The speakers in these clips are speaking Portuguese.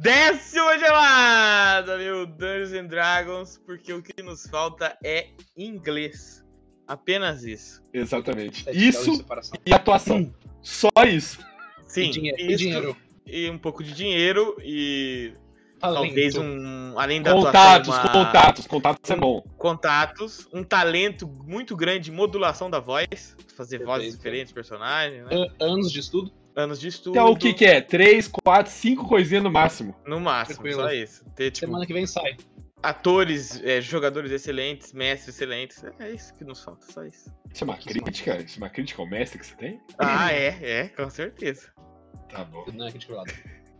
Décima gelada, meu Dungeons and Dragons, porque o que nos falta é inglês. Apenas isso. Exatamente. De Isso e atuação. Só isso. Sim, e dinheiro. E isso dinheiro. e um pouco de dinheiro e Talento. talvez um, além da Contatos, atuação, uma- contatos. Contatos é bom. contatos, um talento muito grande modulação da voz, fazer Perfeito. vozes diferentes, personagens, né? An- anos de estudo. Anos de estudo. Então o que que é? Três, quatro, cinco coisinhas no máximo. No máximo, Tranquilo. só isso. Ter, tipo, Semana que vem sai. atores, é, jogadores excelentes, mestres excelentes. É isso que nos falta, só isso. Isso é uma crítica? Isso é uma crítica ao mestre que você tem? Ah, é, é, com certeza. Tá bom. Não é crítica velada.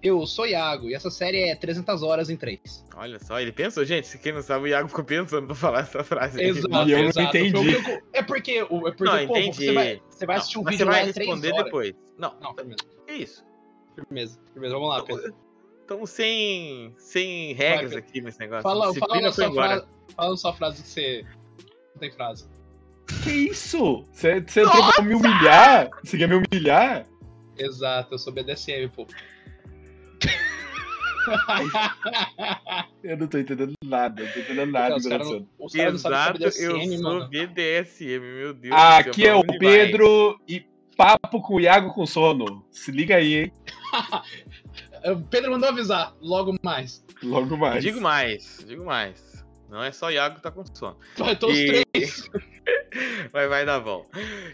Eu sou Iago e essa série é 300 horas em 3. Olha só, ele pensou, gente, quem não sabe, o Iago ficou pensando pra falar essa frase. Exato, E eu não exato. entendi. Foi o que eu- É porque, o- é porque Não, pô, entendi. você vai, você vai Não, assistir um vídeo você vai lá em 3 responder horas. depois. Não, Não, firmeza. que isso? Firmeza. Firmeza. Vamos lá, Pedro. Estamos sem, sem regras Pedro. aqui nesse negócio. Fala, fala, sua frase, fala a sua frase que você. Não tem frase. Que isso? Você, você entrou pra me humilhar? Você quer me humilhar? Exato, eu sou BDSM, pô. Eu não tô entendendo nada. Não tô entendendo nada Os acontecendo. não, os sabem Exato, sobre eu BDSM, sou mano. BDSM, meu Deus. Ah, aqui é o vai? Pedro e papo com o Iago com sono. Se liga aí, hein? O Pedro mandou avisar, logo mais. Logo mais. Digo mais, digo mais. Não é só o Iago que tá com sono. Vai, todos os E- três. Mas vai dar bom.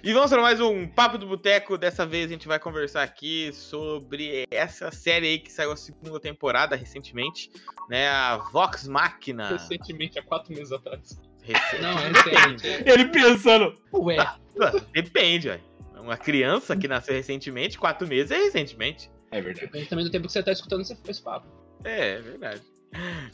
E vamos para mais um Papo do Boteco. Dessa vez a gente vai conversar aqui sobre essa série aí que saiu a segunda temporada recentemente, né? A Vox Machina. Recentemente, há quatro meses atrás. Recente. Não, é recente. Ele pensando. Ué, Depende, velho. Uma criança que nasceu recentemente, quatro meses é recentemente. É verdade. depende também do tempo que você tá escutando esse, esse papo. É, é verdade.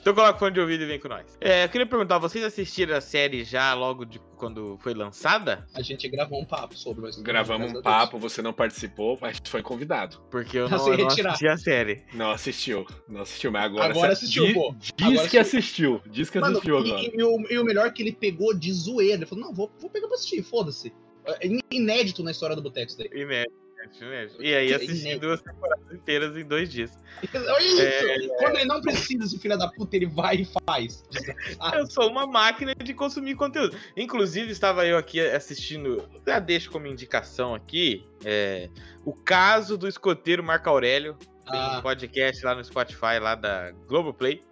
Então coloca o fone de ouvido e vem com nós. É, eu queria perguntar, vocês assistiram a série já logo de quando foi lançada? A gente gravou um papo sobre, mas. Gravamos um papo, você não participou, mas foi convidado. Porque eu Pra não, se eu não assisti a série. Não assistiu. Não assistiu, mas agora. Agora assistiu, pô. Diz Agora que assistiu. assistiu. Diz que Mano, assistiu e, agora. e o, e o melhor é que ele pegou de zoeira. Ele falou, não, vou, vou pegar pra assistir, foda-se. É inédito na história do Boteco isso daí. Inédito, inédito. E aí assisti duas temporadas inteiras em dois dias. Olha isso! É. Quando ele não precisa, esse filho da puta, ele vai e faz. Eu sou uma máquina de consumir conteúdo. Inclusive, estava eu aqui assistindo, já deixo como indicação aqui, é, o caso do escoteiro Marco Aurélio. Tem um Ah. podcast lá no Spotify, lá da Globoplay.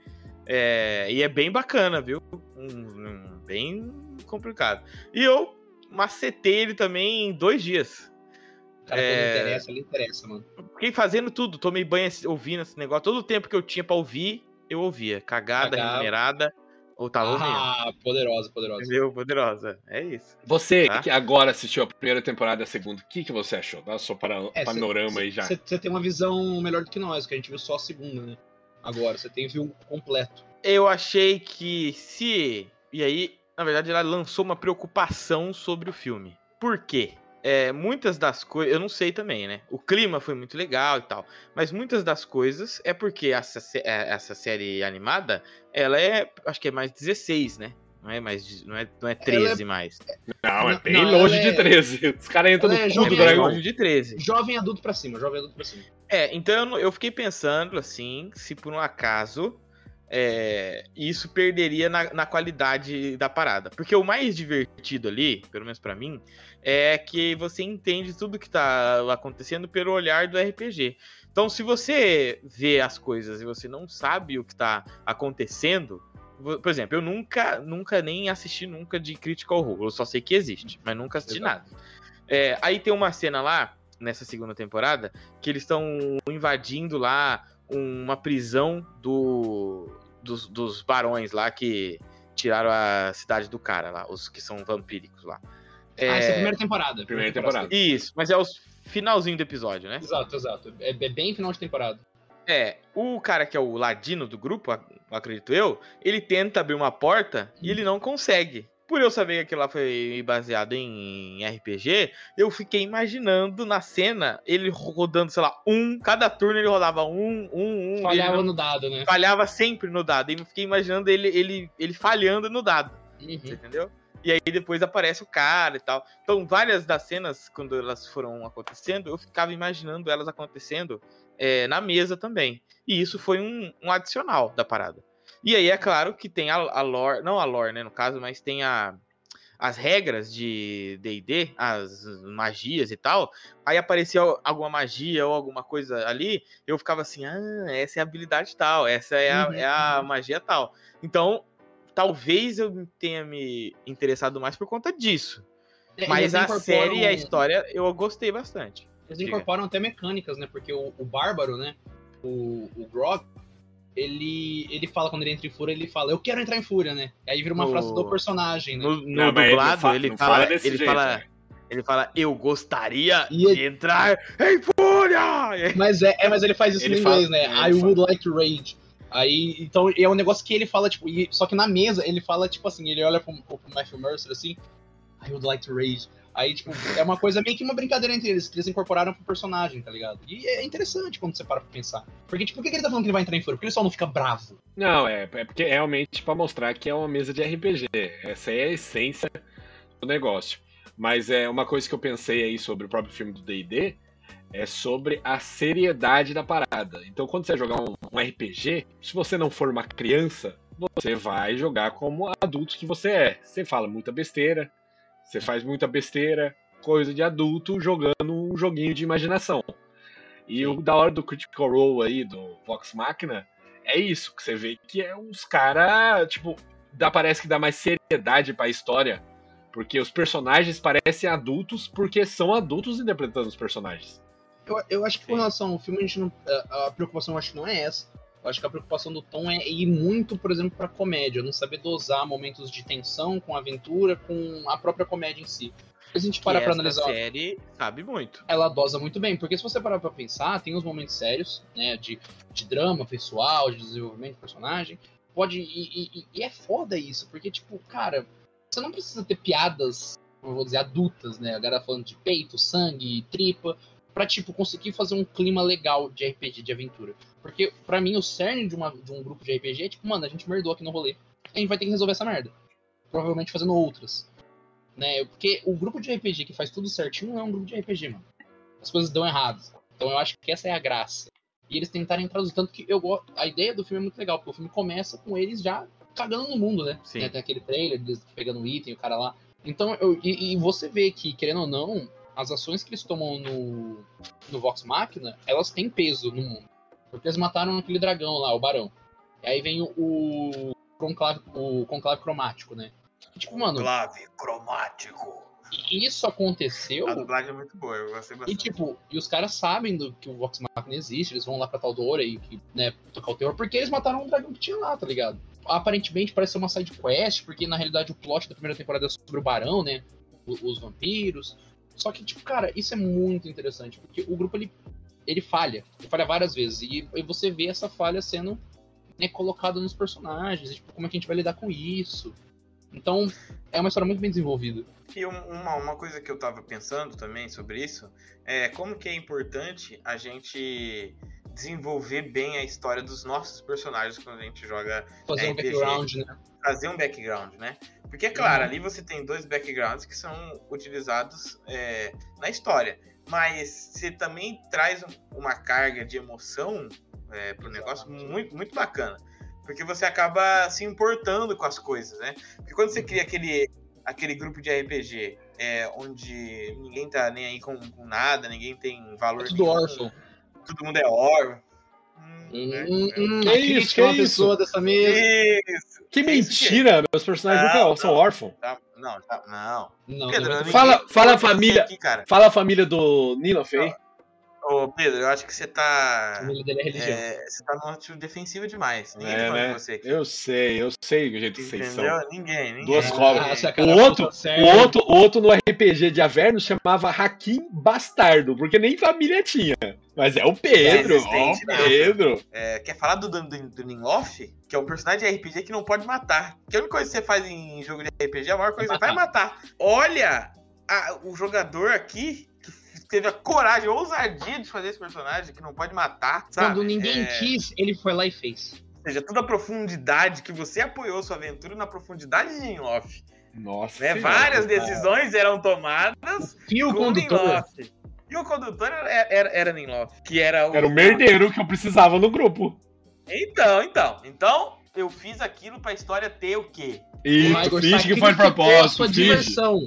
É, e é bem bacana, viu? Um- um- bem complicado. E eu macetei ele também em dois dias. Cara, É. quando interessa, ele interessa, mano. Fiquei fazendo tudo, tomei banho ouvindo esse negócio. Todo o tempo que eu tinha pra ouvir, eu ouvia. Cagada, Cagava. remunerada, ou tava ouvindo. Ah, poderosa, poderosa. Entendeu? Poderosa. É isso. Você Tá. que agora assistiu a primeira temporada e a segunda, o que, que você achou? Dá só para É, panorama aí já. Você tem uma visão melhor do que nós, que a gente viu só a segunda, né? Agora, você tem viu completo. Eu achei que se. E aí, na verdade, ela lançou uma preocupação sobre o filme. Por quê? É, muitas das coisas. Eu não sei também, né? O clima foi muito legal e tal. Mas muitas das coisas é porque essa, é, essa série animada, ela é. Acho que é mais 16, né? Não é mais. Não é, não é 13 mais. Não, é bem não, longe de é- 13. Os caras entram no ela é cu jovem, do É dragão. longe de 13. Jovem adulto pra cima, jovem adulto pra cima. É, então eu fiquei pensando assim, se por um acaso é, isso perderia na, na qualidade da parada. Porque o mais divertido ali, pelo menos pra mim, é que você entende tudo que tá acontecendo pelo olhar do RPG. Então, se você vê as coisas e você não sabe o que tá acontecendo, por exemplo, eu nunca, nunca nem assisti nunca de Critical Role, eu só sei que existe, mas nunca assisti Exato. nada. É, aí tem uma cena lá, nessa segunda temporada, que eles estão invadindo lá uma prisão do, dos, dos barões lá que tiraram a cidade do cara lá, os que são vampíricos lá. Ah, essa é a É, primeira temporada. Primeira temporada. Isso, mas é o finalzinho do episódio, né? Exato, exato. É, é bem final de temporada. É, o cara que é o ladino do grupo, ac- acredito eu, ele tenta abrir uma porta e ele não consegue. Por eu saber que aquilo lá foi baseado em RPG, eu fiquei imaginando na cena ele rodando, sei lá, um, cada turno ele rodava um, um, um. Falhava não- no dado, né? falhava sempre no dado. E eu fiquei imaginando ele, ele, ele falhando no dado, Uhum. entendeu? E aí depois aparece o cara e tal. Então, várias das cenas, quando elas foram acontecendo, eu ficava imaginando elas acontecendo é, na mesa também. E isso foi um, um, adicional da parada. E aí é claro que tem a, a lore, não a lore, né, no caso, mas tem a, as regras de D&D, as magias e tal, aí aparecia alguma magia ou alguma coisa ali, eu ficava assim, ah, essa é a habilidade tal, essa é a, uhum. é a magia tal. Então, talvez eu tenha me interessado mais por conta disso. É, Mas a série e a história eu gostei bastante. Eles incorporam até mecânicas, né? Porque o, o Bárbaro, né? O, o Grog, ele, ele fala, quando ele entra em fúria, ele fala, eu quero entrar em fúria, né? Aí vira uma no... frase do personagem, né? No, no não, dublado, ele, ele fala, fala ele jeito, fala, né? ele fala, eu gostaria e de ele... entrar em fúria! Mas, é, é, mas ele faz isso ele em inglês, fala, né? I would like to rage. Aí, então, é um negócio que ele fala, tipo, e, só que na mesa ele fala, tipo assim, ele olha pro, pro Matthew Mercer assim, I would like to rage. Aí, tipo, é uma coisa meio que uma brincadeira entre eles, que eles incorporaram pro personagem, tá ligado? E é interessante quando você para pra pensar. Porque, tipo, por que ele tá falando que ele vai entrar em fúria? Porque ele só não fica bravo. Não, é, é porque realmente pra mostrar que é uma mesa de RPG. Essa é a essência do negócio. Mas é uma coisa que eu pensei aí sobre o próprio filme do D&D, é sobre a seriedade da parada. Então, quando você jogar um, um RPG, se você não for uma criança, você vai jogar como adulto que você é. Você fala muita besteira, você faz muita besteira, coisa de adulto jogando um joguinho de imaginação. E o da hora do Critical Role aí, do Vox Machina, é isso, que você vê que é uns caras, tipo, dá, parece que dá mais seriedade pra história. Porque os personagens parecem adultos porque são adultos interpretando os personagens. Eu, eu acho que com relação ao filme, a, gente não, a, a preocupação acho que não é essa. Eu acho que a preocupação do Tom é ir muito, por exemplo, pra comédia, não saber dosar momentos de tensão com aventura, com a própria comédia em si. Se a gente parar pra analisar. A série sabe muito. Ela dosa muito bem, porque se você parar pra pensar, tem os momentos sérios, né? De, de drama pessoal, de desenvolvimento de personagem. Pode. E, e, e é foda isso, porque, tipo, cara, você não precisa ter piadas, vou dizer, adultas, né? A galera falando de peito, sangue, tripa para tipo, conseguir fazer um clima legal de RPG, de aventura. Porque, para mim, o cerne de, uma, de um grupo de RPG é tipo, mano, a gente merdou aqui no rolê. A gente vai ter que resolver essa merda. Provavelmente fazendo outras. Né? Porque o grupo de RPG que faz tudo certinho não é um grupo de RPG, mano. As coisas dão errado. Então eu acho que essa é a graça. E eles tentarem traduzir. Tanto que eu gosto. A ideia do filme é muito legal, porque o filme começa com eles já cagando no mundo, né? Sim. né? Tem aquele trailer, eles pegando um item, o cara lá. Então, eu, e, e, você vê que, querendo ou não, as ações que eles tomam no, no Vox Machina, elas têm peso no mundo. Porque eles mataram aquele dragão lá, o Barão. E aí vem o, o, conclave, o conclave cromático, né? E, tipo, mano. Conclave cromático. E isso aconteceu. A dublagem é muito boa, eu gostei bastante. E tipo, e os caras sabem do, que o Vox Machina existe, eles vão lá pra Taldora e que, né, tocar o terror, porque eles mataram um dragão que tinha lá, tá ligado? Aparentemente parece ser uma side quest, porque na realidade o plot da primeira temporada é sobre o Barão, né? Os vampiros. Só que, tipo, cara, isso é muito interessante, porque o grupo ele, ele falha, ele falha várias vezes, e, e você vê essa falha sendo né, colocada nos personagens, e, tipo, como é que a gente vai lidar com isso. Então, é uma história muito bem desenvolvida. E uma, uma coisa que eu tava pensando também sobre isso é como que é importante a gente desenvolver bem a história dos nossos personagens quando a gente joga Fazer RPG. um background, né? Fazer um background, né? Porque, é claro, uhum. ali você tem dois backgrounds que são utilizados é, na história. Mas você também traz uma carga de emoção é, pro negócio muito, muito bacana. Porque você acaba se importando com as coisas, né? Porque quando você cria aquele, aquele grupo de RPG é, onde ninguém tá nem aí com, com nada, ninguém tem valor. É tudo órfão. Todo mundo é órfão. Hum, né? hum, que isso, que é uma isso? pessoa dessa mesa. Isso. Que mentira, meus personagens não, nunca são órfãos. Tá, não, tá, não. não Pedro, fala, fala a família, aqui, fala a família do Nino Fei. Ô, Pedro, eu acho que você tá. A família dele é religião. É, você tá numa atitude defensiva demais. Ninguém é, né? você aqui. Eu sei, eu sei o jeito que vocês são. Ninguém, ninguém. Duas cobras. Ah, o, outro, o, outro, o outro no RPG de Averno chamava Hakim Bastardo, porque nem família tinha. Mas é o Pedro, é ó, o né? Pedro. É, quer falar do, do, do Ninloff? Que é um personagem de RPG que não pode matar. Que a única coisa que você faz em jogo de RPG, a maior coisa que você vai matar. Olha a, o jogador aqui teve a coragem, a ousadia de fazer esse personagem que não pode matar. Sabe? Quando ninguém é... quis, ele foi lá e fez. Ou seja, toda a profundidade que você apoiou sua aventura na profundidade de off. Nossa. Né? Várias decisões eram tomadas. O fio condutor. E o condutor era, era, era Ninlock, que era o. Era o merdeiro que eu precisava no grupo. Então, então. Então, eu fiz aquilo pra história ter o quê? Isso, finge que foi de propósito. Finge. diversão.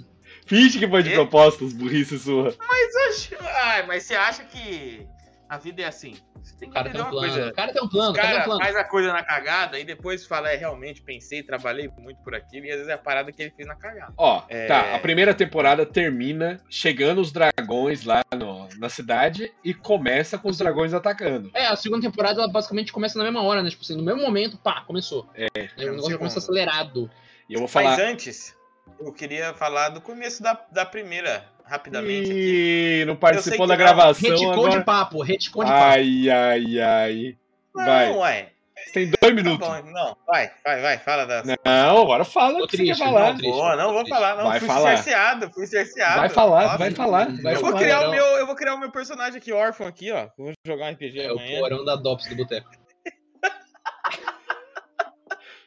finge que foi de Quê? propósito, burrice sua. Mas, acho... Ai, mas você acha que a vida é assim? Você tem O que cara tem um uma plano. coisa. O cara tem um O plano, o cara tem um cara plano. faz a coisa na cagada e depois fala, é, realmente, pensei, trabalhei muito por aquilo, e às vezes é a parada que ele fez na cagada. Ó, É. tá, a primeira temporada termina chegando os dragões lá no- na cidade e começa com os dragões atacando. É, a segunda temporada ela basicamente começa na mesma hora, né? Tipo assim, no mesmo momento, pá, começou. É. O negócio começa acelerado. E eu vou Mas falar. antes, eu queria falar do começo da, da primeira, rapidamente aqui. Ih, não participou da não. gravação agora. de papo, retcon de papo. Ai, ai, ai. Vai. Não, ué. Você tem dois Tá minutos. bom, não. Vai, vai, vai, fala da. Não, agora fala o que você quer triste, falar. tô triste. Boa, não vou falar, não. Vai fui falar. cerceado, fui cerceado. Vai falar, Nossa, vai falar, vai eu vou falar. criar o Não. meu, eu vou criar o meu personagem aqui órfão aqui, ó. Vou jogar um RPG É o amanhã. porão da DOPS do Boteco.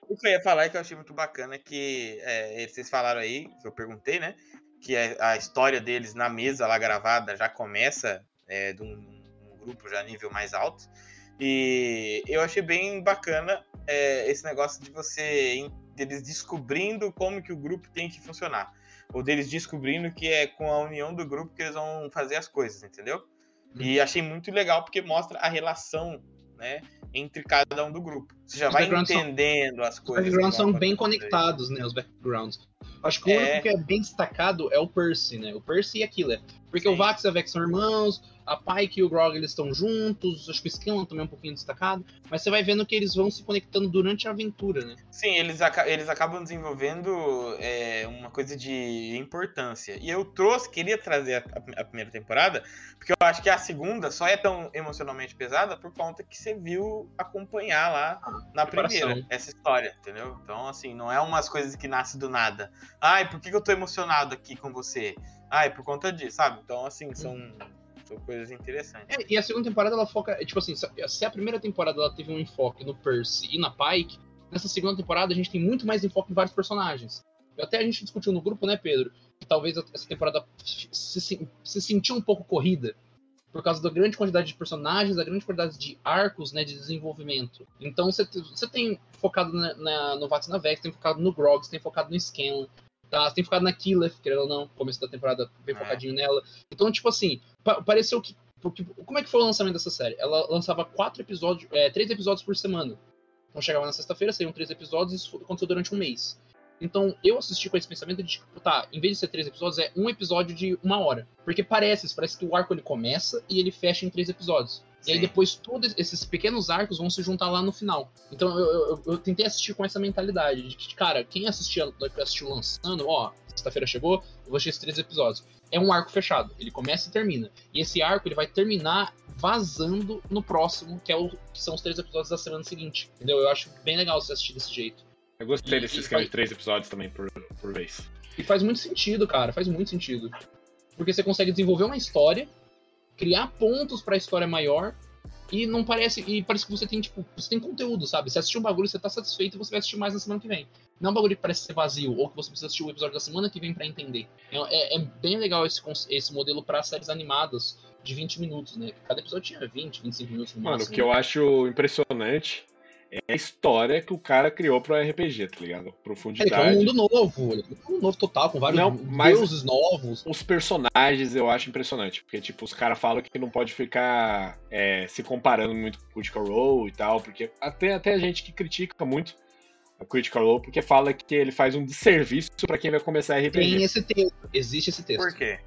O que eu ia falar é que eu achei muito bacana que é, vocês falaram aí, que eu perguntei, né? Que a, a história deles na mesa lá gravada já começa é, de um, um grupo já nível mais alto. E eu achei bem bacana é, esse negócio de você deles descobrindo como que o grupo tem que funcionar. Ou deles descobrindo que é com a união do grupo que eles vão fazer as coisas, entendeu? E achei muito legal porque mostra a relação, né, entre cada um do grupo. Você já Os vai backgrounds são- entendendo as Os coisas. que backgrounds são bem conectados, né? Os backgrounds. Acho que o É. único que é bem destacado é o Percy, né? O Percy e a Killer. Porque o Sim. Vax e a Vex são irmãos, a Pike e o Grog eles estão juntos, acho que o Scanlan também é um pouquinho destacado, mas você vai vendo que eles vão se conectando durante a aventura, né? Sim, eles, aca- eles acabam desenvolvendo é, uma coisa de importância. E eu trouxe, queria trazer a, a primeira temporada, porque eu acho que a segunda só é tão emocionalmente pesada por conta que você viu acompanhar lá na preparação. primeira essa história, entendeu? Então, assim, não é umas coisas que nascem do nada. Ai, por que, que eu tô emocionado aqui com você? Ai, por conta disso, sabe? Então, assim, são, são coisas interessantes. É, e a segunda temporada ela foca, é, tipo assim, se se a primeira temporada ela teve um enfoque no Percy e na Pike, nessa segunda temporada a gente tem muito mais enfoque em vários personagens. Até a gente discutiu no grupo, né, Pedro, que talvez essa temporada se, se, se sentiu um pouco corrida por causa da grande quantidade de personagens, da grande quantidade de arcos, né, de desenvolvimento. Então você te- você tem focado na, na, no Vax na Vex, tem focado no Grog, tem focado no Scanlan, tá? Você tem focado na Killer, querendo ou não, começo da temporada bem É. focadinho nela. Então, tipo assim, pa- pareceu que porque, como é que foi o lançamento dessa série? Ela lançava quatro episódios, é, três episódios por semana. Então chegava na sexta-feira, saíam três episódios e isso aconteceu durante um mês. Então eu assisti com esse pensamento de tipo, tá, em vez de ser três episódios, é um episódio de uma hora. Porque parece, parece que o arco ele começa e ele fecha em três episódios. E aí Sim. depois todos esses pequenos arcos vão se juntar lá no final. Então eu, eu, eu tentei assistir com essa mentalidade de que, cara, quem assistia, assistiu lançando, ó, sexta-feira chegou, eu vou assistir esses três episódios. É um arco fechado, ele começa e termina. E esse arco ele vai terminar vazando no próximo, que, é o, que são os três episódios da semana seguinte. Entendeu? Eu acho bem legal você assistir desse jeito. Eu gostei E- desse e esquema faz- de três episódios também por, por vez. E faz muito sentido, cara, faz muito sentido. Porque você consegue desenvolver uma história, criar pontos pra história maior, e não parece. E parece que você tem, tipo, você tem conteúdo, sabe? Você assistiu um bagulho, você tá satisfeito e você vai assistir mais na semana que vem. Não é um bagulho que parece ser vazio, ou que você precisa assistir o episódio da semana que vem pra entender. É, é- é bem legal esse, esse modelo pra séries animadas de 20 minutos, né? Cada episódio tinha 20, 25 minutos no Mano, o máximo. que eu acho impressionante é a história que o cara criou pro RPG, tá ligado? Ele criou um Profundidade. mundo novo, um mundo novo total, com vários Não, mas- deuses novos. Os personagens eu acho impressionante, porque, tipo, os caras falam que não pode ficar é, se comparando muito com o Critical Role e tal, porque até, até a gente que critica muito o Critical Role, porque fala que ele faz um desserviço pra quem vai começar RPG. Tem esse texto, existe esse texto. Por quê?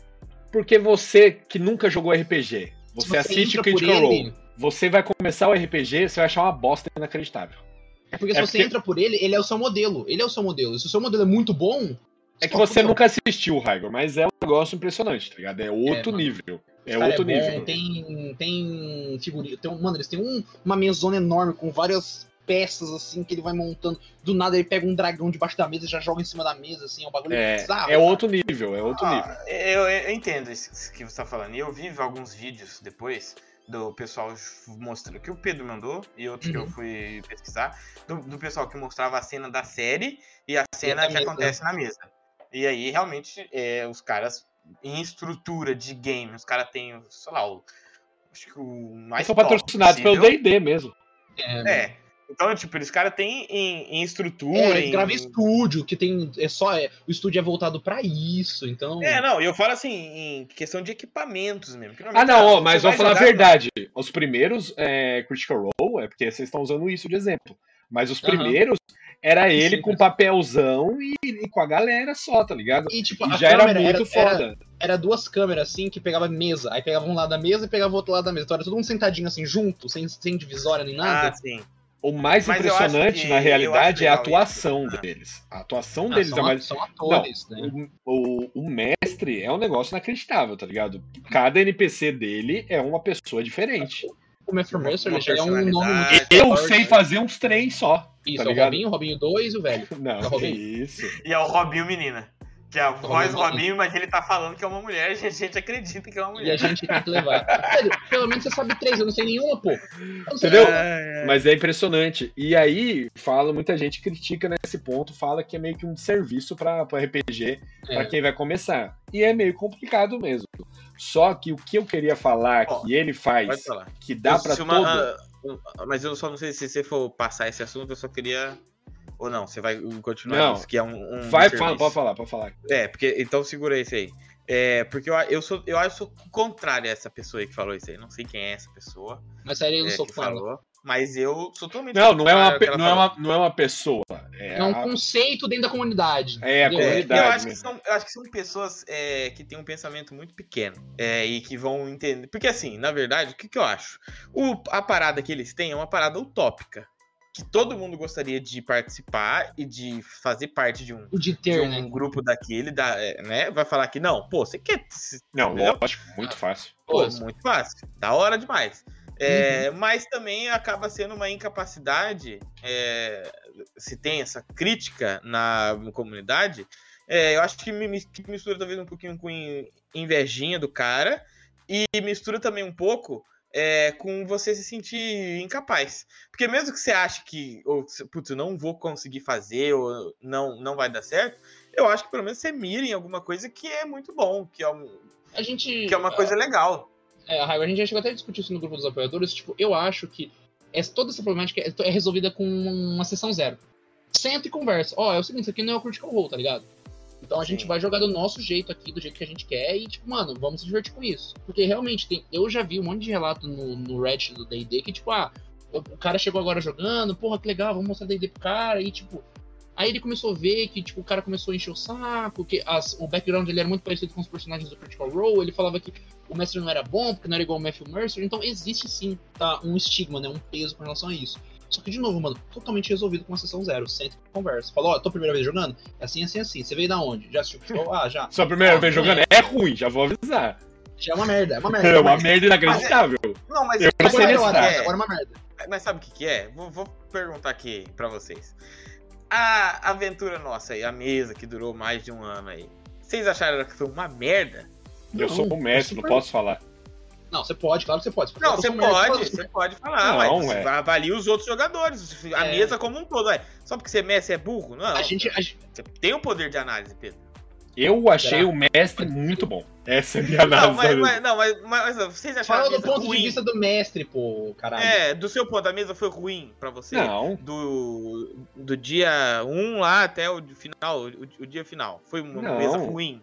Porque você que nunca jogou RPG, você, Se assiste o Critical ele- Role, você vai começar o RPG, você vai achar uma bosta inacreditável. É porque se É você porque- entra por ele, ele é o seu modelo. Ele é o seu modelo. E se o seu modelo é muito bom. É que você nunca assistiu o Raigor, mas é um negócio impressionante, tá ligado? É outro mano. nível. É Cara, outro bom, nível. Tem, tem figurinha. Tem, um- mano, eles têm um- uma mesona enorme com várias peças assim que ele vai montando. Do nada ele pega um dragão debaixo da mesa e já joga em cima da mesa, assim, é um bagulho É, bizarro. é outro nível, é outro nível. Ah, eu, eu entendo isso que você tá falando. E eu vi alguns vídeos depois do pessoal mostrando que o Pedro mandou e outros que eu Uhum. fui pesquisar, do, do pessoal que mostrava a cena da série e a cena que mesa. acontece na mesa. E aí, realmente, é, os caras em estrutura de game, os caras têm, sei lá, o, acho que o mais Eles são patrocinados pelo. D&D mesmo. É. Então, tipo, eles caras têm em, em estrutura. É, em... grava estúdio, que tem. É só. É, o estúdio é voltado pra isso, então. É, não, eu falo assim, em questão de equipamentos mesmo. que Ah, não, ó, mas vamos falar a verdade. Os primeiros é, Critical Role, é porque vocês estão usando isso de exemplo. Mas os primeiros era ele Sim, com mas- papelzão e, e com a galera só, tá ligado? E, tipo, E a já era câmera muito era, foda. era duas câmeras assim que pegava mesa. Aí pegava um lado da mesa e pegava o outro lado da mesa. Então era todo mundo sentadinho assim, junto, sem, sem divisória nem nada. Ah, sim. O mais Mas impressionante, que- na realidade, é a atuação isso. Deles. A atuação Ah, deles são, é mais. são atores, né? O, o, o mestre é um negócio inacreditável, tá ligado? Cada NPC dele é uma pessoa diferente. O Matthew Mercer, Uma já é um nome muito. Eu forte. sei fazer uns três só. Isso, tá é o? Robinho, o Robinho 2 e o velho. Não, É o Robinho. isso. E é o Robinho Menina. Que é a voz Robinho. Robinho, mas ele tá falando que é uma mulher e a gente acredita que é uma E a mulher. gente tem que levar. Pedro, pelo menos você sabe três, eu não sei nenhuma, pô. Entendeu? É, é. Mas é impressionante. E aí, fala, muita gente critica nesse ponto, fala que é meio que um serviço para RPG para É. quem vai começar. E é meio complicado mesmo. Só que o que eu queria falar Ó, que ele faz, que dá Eu- para se todo. uma- ah, um- mas eu só não sei se você for passar esse assunto, eu só queria. Ou não, você vai continuar Não. nisso, que é um. um Vai, fala, pode falar, pode falar. É, porque. Então segura esse aí. É, porque eu, eu sou. Eu acho que sou contrário a essa pessoa aí que falou isso aí. Não sei quem é essa pessoa. Mas sério, eu não é, sou fã. falou. Mas eu sou totalmente. Não, não é uma, não é uma, não é uma pessoa. É, É um a- conceito dentro da comunidade. É, a entendeu? É, comunidade. eu, acho que são, eu acho que são pessoas é, que têm um pensamento muito pequeno é, e que vão entender. Porque, assim, na verdade, o que, que eu acho? O, a parada que eles têm é uma parada utópica. Que todo mundo gostaria de participar e de fazer parte de um, de de ter, um né? grupo daquele, da, é, né? Vai falar que não, pô, você quer. Não, entendeu? lógico, muito fácil. Pô, Pô, muito fácil. Da hora demais. É, Mas também acaba sendo uma incapacidade, é, se tem essa crítica na comunidade, é, eu acho que, me- que mistura talvez um pouquinho com in- invejinha do cara e mistura também um pouco é, com você se sentir incapaz. Porque mesmo que você ache que, ou, putz, eu não vou conseguir fazer, ou não, não vai dar certo, eu acho que pelo menos você mira em alguma coisa que é muito bom, que é, um- A gente. que é uma coisa legal. É, a a gente já chegou até a discutir isso no grupo dos apoiadores. Tipo, eu acho que essa, toda essa problemática é, é resolvida com uma sessão zero. Senta e conversa. Ó, é o seguinte, isso aqui não é o Critical Role, tá ligado? Então a gente Sim. vai jogar do nosso jeito aqui, do jeito que a gente quer, e tipo, mano, vamos se divertir com isso. Porque realmente, tem, eu já vi um monte de relato no, no Reddit do D&D que, tipo, ah, o, o cara chegou agora jogando, porra, que legal, vamos mostrar D&D pro cara, e tipo... Aí ele começou a ver que, tipo, o cara começou a encher o saco, que as, o background dele era muito parecido com os personagens do Critical Role, ele falava que o mestre não era bom, porque não era igual o Matthew Mercer. Então existe sim tá, um estigma, né? Um peso com relação a isso. Só que, de novo, mano, totalmente resolvido com uma sessão zero. Senta e conversa. Falou, ó, tô a primeira vez jogando? É assim, assim, assim. Você veio da onde? Já assistiu futebol? Ah, já. Sua primeira Ah, vez jogando é ruim, já vou avisar. Já é uma merda, é uma merda. É uma mas- merda inacreditável. Não, mas Eu não sei Agora, o é? agora é uma merda. Mas sabe o que, que é? Vou, vou perguntar aqui pra vocês. A aventura nossa aí, a mesa que durou mais de um ano aí. Vocês acharam que foi uma merda? Eu Não, sou um mestre, é não posso falar. Não, você pode, claro que você pode. Não, você um merda, pode, você você pode falar, Não, mas você é. avalia os outros jogadores, a É. mesa como um todo. Ué. Só porque você é mestre é burro? Não, A gente, a gente- você tem o poder de análise, Pedro. Eu achei Será? o mestre muito bom. Essa é a minha Não, análise. mas, da mas- mesa. não, mas, mas vocês acharam fala do ponto ruim? de vista do mestre, pô, caralho. É, do seu ponto, a mesa foi ruim pra você? Não, Do, do dia 1 lá até o final, o, o dia final. Foi uma Não. mesa ruim.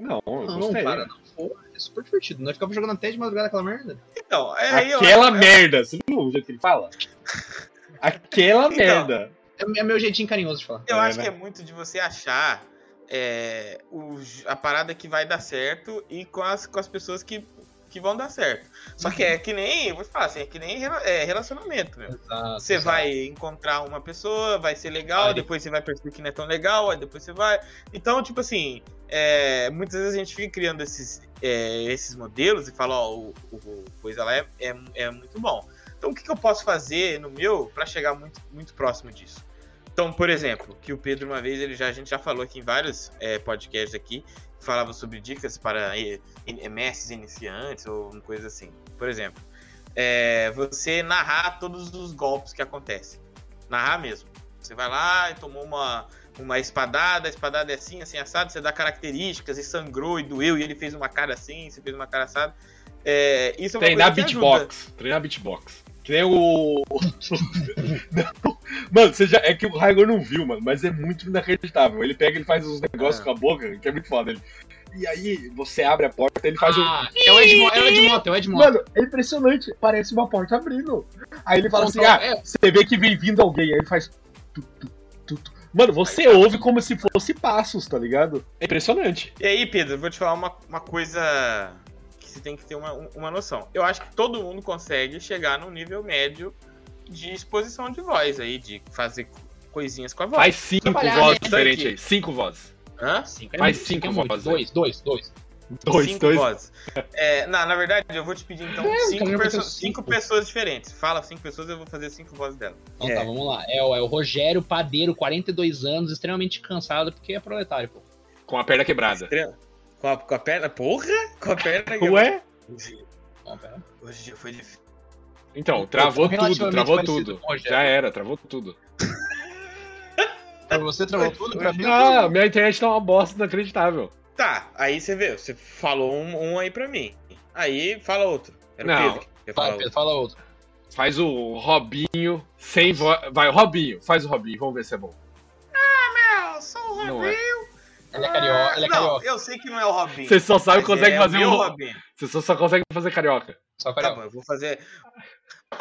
Não, eu Não, gostei. cara, não. Pô, é super divertido. Nós ficava jogando até de madrugada aquela merda. Então, é aí Aquela eu- merda, você viu o jeito que ele fala? Aquela Então, merda. É, é meu jeitinho carinhoso de falar. Eu É, acho né? que é muito de você achar é, o- a parada que vai dar certo e com as, com as pessoas que, que vão dar certo. Só que é que nem, vou te falar assim, é que nem é, relacionamento, meu. Exato, Você exato. vai encontrar uma pessoa, vai ser legal, Vai. depois você vai perceber que não é tão legal, aí depois você vai. Então, tipo assim, é, muitas vezes a gente fica criando esses, é, esses modelos e fala, ó, o, o- coisa lá é, é, é muito bom. Então, o que, que eu posso fazer no meu pra chegar muito, muito próximo disso? Então, por exemplo, que o Pedro uma vez, ele já, a gente já falou aqui em vários é, podcasts aqui, falava sobre dicas para é, mestres iniciantes ou coisa assim. Por exemplo, é, você narrar todos os golpes que acontecem. Narrar mesmo. Você vai lá e tomou uma. uma espadada, a espadada é assim, assim, assado, você dá características, e sangrou e doeu, e ele fez uma cara assim, você fez uma cara assada. É, isso é uma Treinar beatbox. Treinar beatbox. Que nem o. Não. Mano, você já... é que o Raigor não viu, mano, mas é muito inacreditável. Ele pega, ele faz uns negócios Ah. com a boca, que é muito foda. Ele... E aí, você abre a porta, ele faz um. Ah, é o Edmond, é o Edmond, é o Edmond. Mano, é impressionante. Parece uma porta abrindo. Aí ele fala assim: Então, ah, é, você vê que vem vindo alguém. Aí ele faz. tu, tu, tu, tu. Mano, você ouve como se fosse passos, tá ligado? É impressionante. E aí, Pedro, eu vou te falar uma, uma coisa você tem que ter uma, uma noção. Eu acho que todo mundo consegue chegar num nível médio de exposição de voz aí, de fazer coisinhas com a voz. Faz cinco vozes diferentes aí. Cinco vozes. Hã? cinco, é Faz muito, cinco é muito. vozes Dois, dois, dois. Dois, cinco dois. vozes. É, na, na verdade, eu vou te pedir então É, cinco, perso- cinco cinco. pessoas diferentes. Fala cinco pessoas, eu vou fazer cinco vozes dela. Então É. tá, vamos lá. É, o- é o Rogério Padeiro, 42 anos, extremamente cansado porque é proletário, pô. Com a perna quebrada. Estrela. Com a, com a perna. Porra! Com a perna. Ué? Hoje, hoje o dia foi difícil. Então, travou tudo, travou tudo. Já era, travou tudo. Pra você travou tudo, pra mim. Ah, minha internet tá uma bosta inacreditável. Tá, aí você vê, você falou um, um aí pra mim. Aí fala outro. Era o Não. Pedro que Fala, Pedro, fala outro. Faz o Robinho sem voz. Vai, Robinho, faz o Robinho, vamos ver se é bom. outro. Eu sou o Não é. Ele é carioca, ele é não, carioca. eu sei que não é o Robinho. Você só sabe que consegue é fazer o meu um. Robinho. Você só, só consegue fazer carioca. Só Tá carioca. bom, eu vou fazer.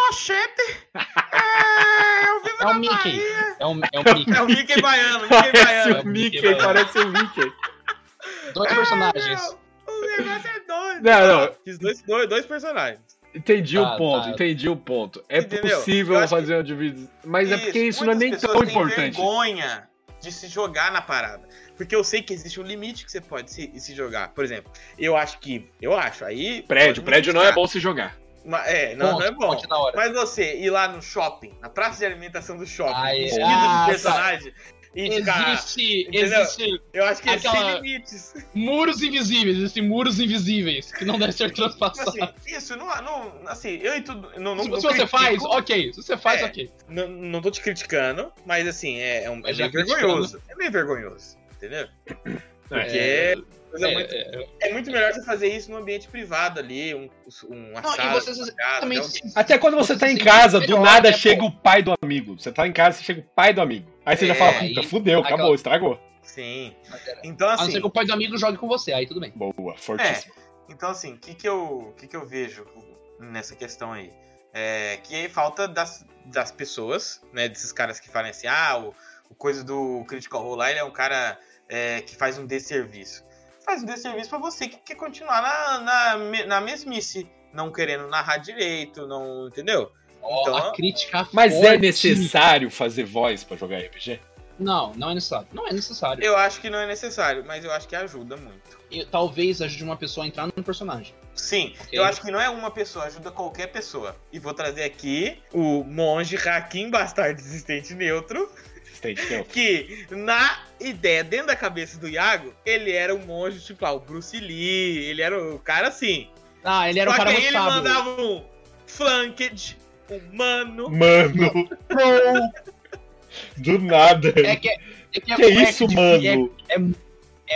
Oxente! É, eu vivo É na o Mickey. Bahia. É um, é um Mickey. É o Mickey baiano, Mickey Parece baiano. o Mickey, Mickey, parece o Mickey. Dois personagens. Ah, O negócio é doido. Não, não. Fiz dois, dois, dois personagens. Entendi Tá, o ponto, tá. entendi o ponto. É Entendeu? possível fazer uma divisão. Mas é porque isso não é nem tão importante. vergonha de se jogar na parada. Porque eu sei que existe um limite que você pode se, se jogar. Por exemplo, eu acho que. Eu acho, aí. Prédio, prédio não é bom se jogar. É, não, Ponto, não é bom. Mas você ir lá no shopping, na praça de alimentação do shopping, vestido ah, de personagem, e ficar. Existe, Entendeu? existe Eu acho que aquela- existem limites. muros invisíveis, existem muros invisíveis que não devem ser transpassados. Assim, isso não, não. Assim, eu e tudo. Não, não, se, não se você faz, ok. Se você faz, É. ok. Não, não tô te criticando, mas assim, é, é, um, é meio vergonhoso. É meio vergonhoso, entendeu? Porque É, coisa é, muito- é, é muito melhor você fazer isso num ambiente privado ali, um, um Não, assado. e uma casa, também. né, um- Até quando você Você tá em casa, sente do melhor, nada né, chega pô? o pai do amigo. Você tá em casa, você chega o pai do amigo. Aí você já É, fala, puta, fudeu, aquela- acabou, estragou. Sim. é, Então, A não assim. ser que o pai do amigo jogue com você, aí tudo bem. Boa, fortíssimo. Então, assim, o que, que, eu, que, que eu vejo nessa questão aí? É que aí falta das, das pessoas, né? Desses caras que falam assim, ah, o, o coisa do Critical Role lá, ele é um cara é, que faz um desserviço. Faz um desserviço pra você que quer continuar na, na, na mesmice, não querendo narrar direito, não. Entendeu? Ó, Então- a crítica Mas é forte. necessário fazer voz pra jogar RPG? Não, não é necessário. Não é necessário. Eu acho que não é necessário, mas eu acho que ajuda muito. E talvez ajude uma pessoa a entrar no personagem. Sim, Ok. eu acho que não é uma pessoa, ajuda qualquer pessoa. E vou trazer aqui o monge Hakim Bastardo Existente Neutro, Teu. que na ideia, dentro da cabeça do Iago, ele era um monge, tipo, ah, o Bruce Lee, ele era o cara assim. Ah, ele era Só um cara que muito aí ele sábio. mandava um flanked, um mano. Mano, do nada. É que, é que, é- que é isso, mano? É,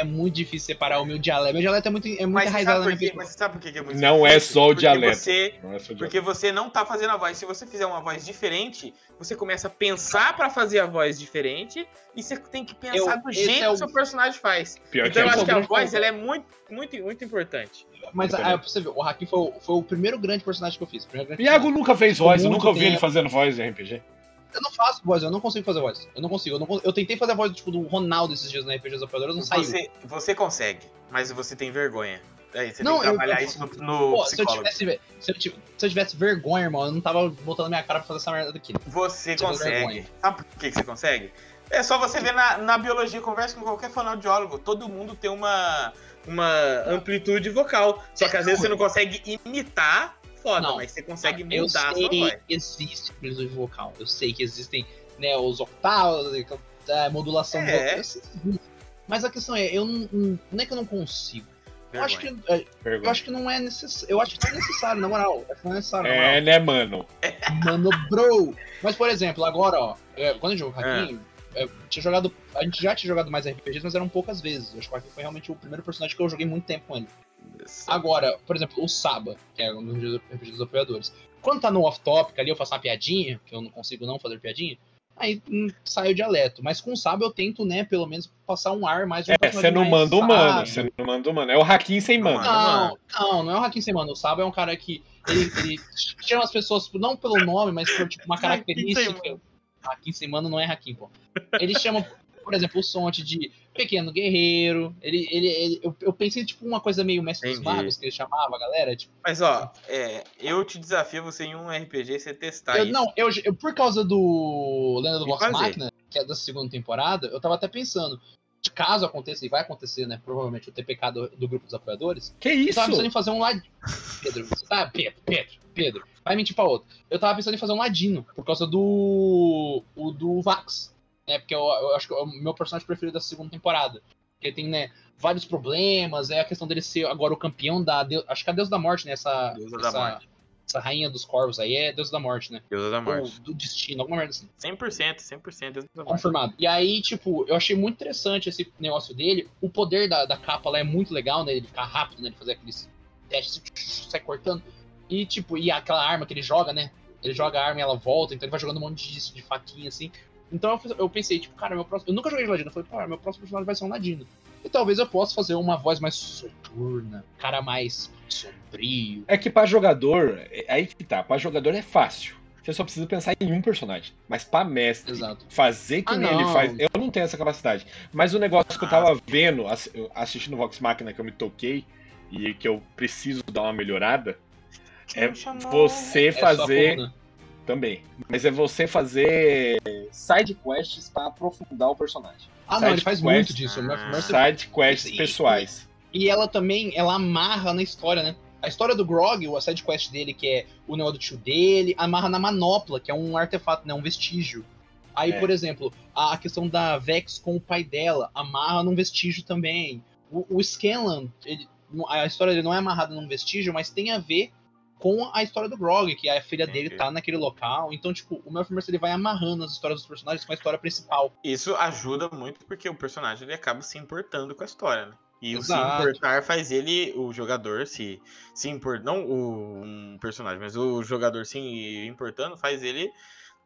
muito difícil separar o meu dialeto. Meu dialeto é muito, é muito Mas enraizado na minha. Mas você sabe por que é muito Não é só o dialeto. Você, Não é só porque você não tá fazendo a voz. Se você fizer uma voz diferente, você começa a pensar pra fazer a voz diferente e você tem que pensar Eu- do jeito é o- que o seu personagem faz. Pior que Então eu é acho isso. que a voz ela é muito, muito, muito importante. Mas ah, pra você ver, o Hakim foi, o- foi o primeiro grande personagem que eu fiz. o Iago nunca fez voz, eu nunca vi ele fazendo voz em RPG. Eu não faço voz, eu não consigo fazer voz. Eu não consigo. Eu, não eu tentei fazer a voz tipo, do Ronaldo esses dias na RPG dos Operadores, não saiu. Você, você consegue, mas você tem vergonha. Aí você Não, tem que trabalhar eu- isso no, no Pô, se eu, tivesse, se, eu, se eu tivesse vergonha, irmão, eu não tava botando minha cara pra fazer essa merda daqui. Você Tive consegue. Sabe por que, que você consegue? É só você ver na, na biologia, conversa com qualquer fonoaudiólogo. Todo mundo tem uma, uma amplitude vocal. Só que às vezes você não consegue imitar, foda, Não. mas você consegue eu mudar a sua sei voz. que existe amplitude vocal. Eu sei que existem né, os octavos, a modulação É. vocal. Eu sei. Mas a questão é, eu não, não não é que eu não consigo. Eu acho, que, Vergonha. é, eu acho que não é necessário. Eu acho que não é necessário, na moral. Não é necessário, na moral. É, né, mano? Mano, bro. Mas, por exemplo, agora, ó, é, quando eu jogo Hakim, é, tinha jogado. A gente já tinha jogado mais RPGs, mas eram poucas vezes. Eu acho que o Hakim foi realmente o primeiro personagem que eu joguei muito tempo com ele. Agora, por exemplo, o Saba, que é um dos RPGs dos apoiadores. Quando tá no off-topic ali, eu faço uma piadinha, que eu não consigo não fazer piadinha, aí hum, sai o dialeto. Mas com o Saba eu tento, né, pelo menos passar um ar mais. Um É, você não manda o mano, você não manda o mano. É o Hakim sem mano. Não, não, não é o Hakim sem mano. O Saba é um cara que. Ele, ele chama as pessoas, não pelo nome, mas por tipo, uma característica. Hakim sem mano não é Hakim, pô. Ele chama, por exemplo, o Sonte de pequeno guerreiro. Ele, ele, ele- eu, eu pensei, tipo, uma coisa meio mestre dos Entendi. magos que ele chamava, a galera. Tipo, Mas ó, é, eu te desafio você em um RPG você testar eu, isso. não, eu, eu, por causa do Lenda do Vox. Machina, que é da segunda temporada, eu tava até pensando, caso aconteça, e vai acontecer, né? Provavelmente o TPK do, do grupo dos apoiadores. Que Eu isso? tava pensando em fazer um ladino. Pedro, você tá? Pedro, Pedro, Pedro. Vai mentir pra outro. Eu tava pensando em fazer um ladino, por causa do. O do Vax. Né? Porque eu, eu acho que é o meu personagem preferido da segunda temporada. Porque ele tem, né, vários problemas. É a questão dele ser agora o campeão da. Acho que é a Deus da Morte, né? Essa, Deusa da essa, Morte. essa rainha dos corvos aí é Deus da Morte, né? Deusa da Ou Morte. do destino, alguma merda assim. 100%, 100% Deusa da Morte. Confirmado. E aí, tipo, eu achei muito interessante esse negócio dele. O poder da, da capa lá é muito legal, né? Ele ficar rápido, né? Ele fazer aqueles testes, sai cortando. E, tipo, e aquela arma que ele joga, né? Ele joga a arma e ela volta, então ele vai jogando um monte disso, de faquinha, assim. Então eu, eu pensei, tipo, cara, meu próximo. Eu nunca joguei de Ladino. Eu falei, cara, meu próximo personagem vai ser um Ladino. E talvez eu possa fazer uma voz mais soturna, cara mais sombrio. É que pra jogador, é aí que tá, pra jogador é fácil. Você só precisa pensar em um personagem. Mas pra mestre, Exato. fazer que Ah, nem ele não. faz, eu não tenho essa capacidade. Mas o negócio que eu tava vendo, assistindo Vox Machina, que eu me toquei, e que eu preciso dar uma melhorada, é você É fazer. Também. Mas é você fazer side quests pra aprofundar o personagem. Ah, não, Side ele faz quest. muito disso. Mercy Side quests E- pessoais. E ela também, ela amarra na história, né? A história do Grog, o side quest dele, que é o negócio do tio dele, amarra na manopla, que é um artefato, né? Um vestígio. Aí, É. por exemplo, a a questão da Vex com o pai dela, amarra num vestígio também. O, o Scanlan, ele, a história dele não é amarrada num vestígio, mas tem a ver com a história do Grog, que a filha dele tá naquele local. Então, tipo, o Melford Mercer, ele vai amarrando as histórias dos personagens com a história principal. Isso ajuda muito porque o personagem ele acaba se importando com a história, né? E o se Exato. importar faz ele, o jogador, se, se import, não o um personagem, mas o jogador se importando faz ele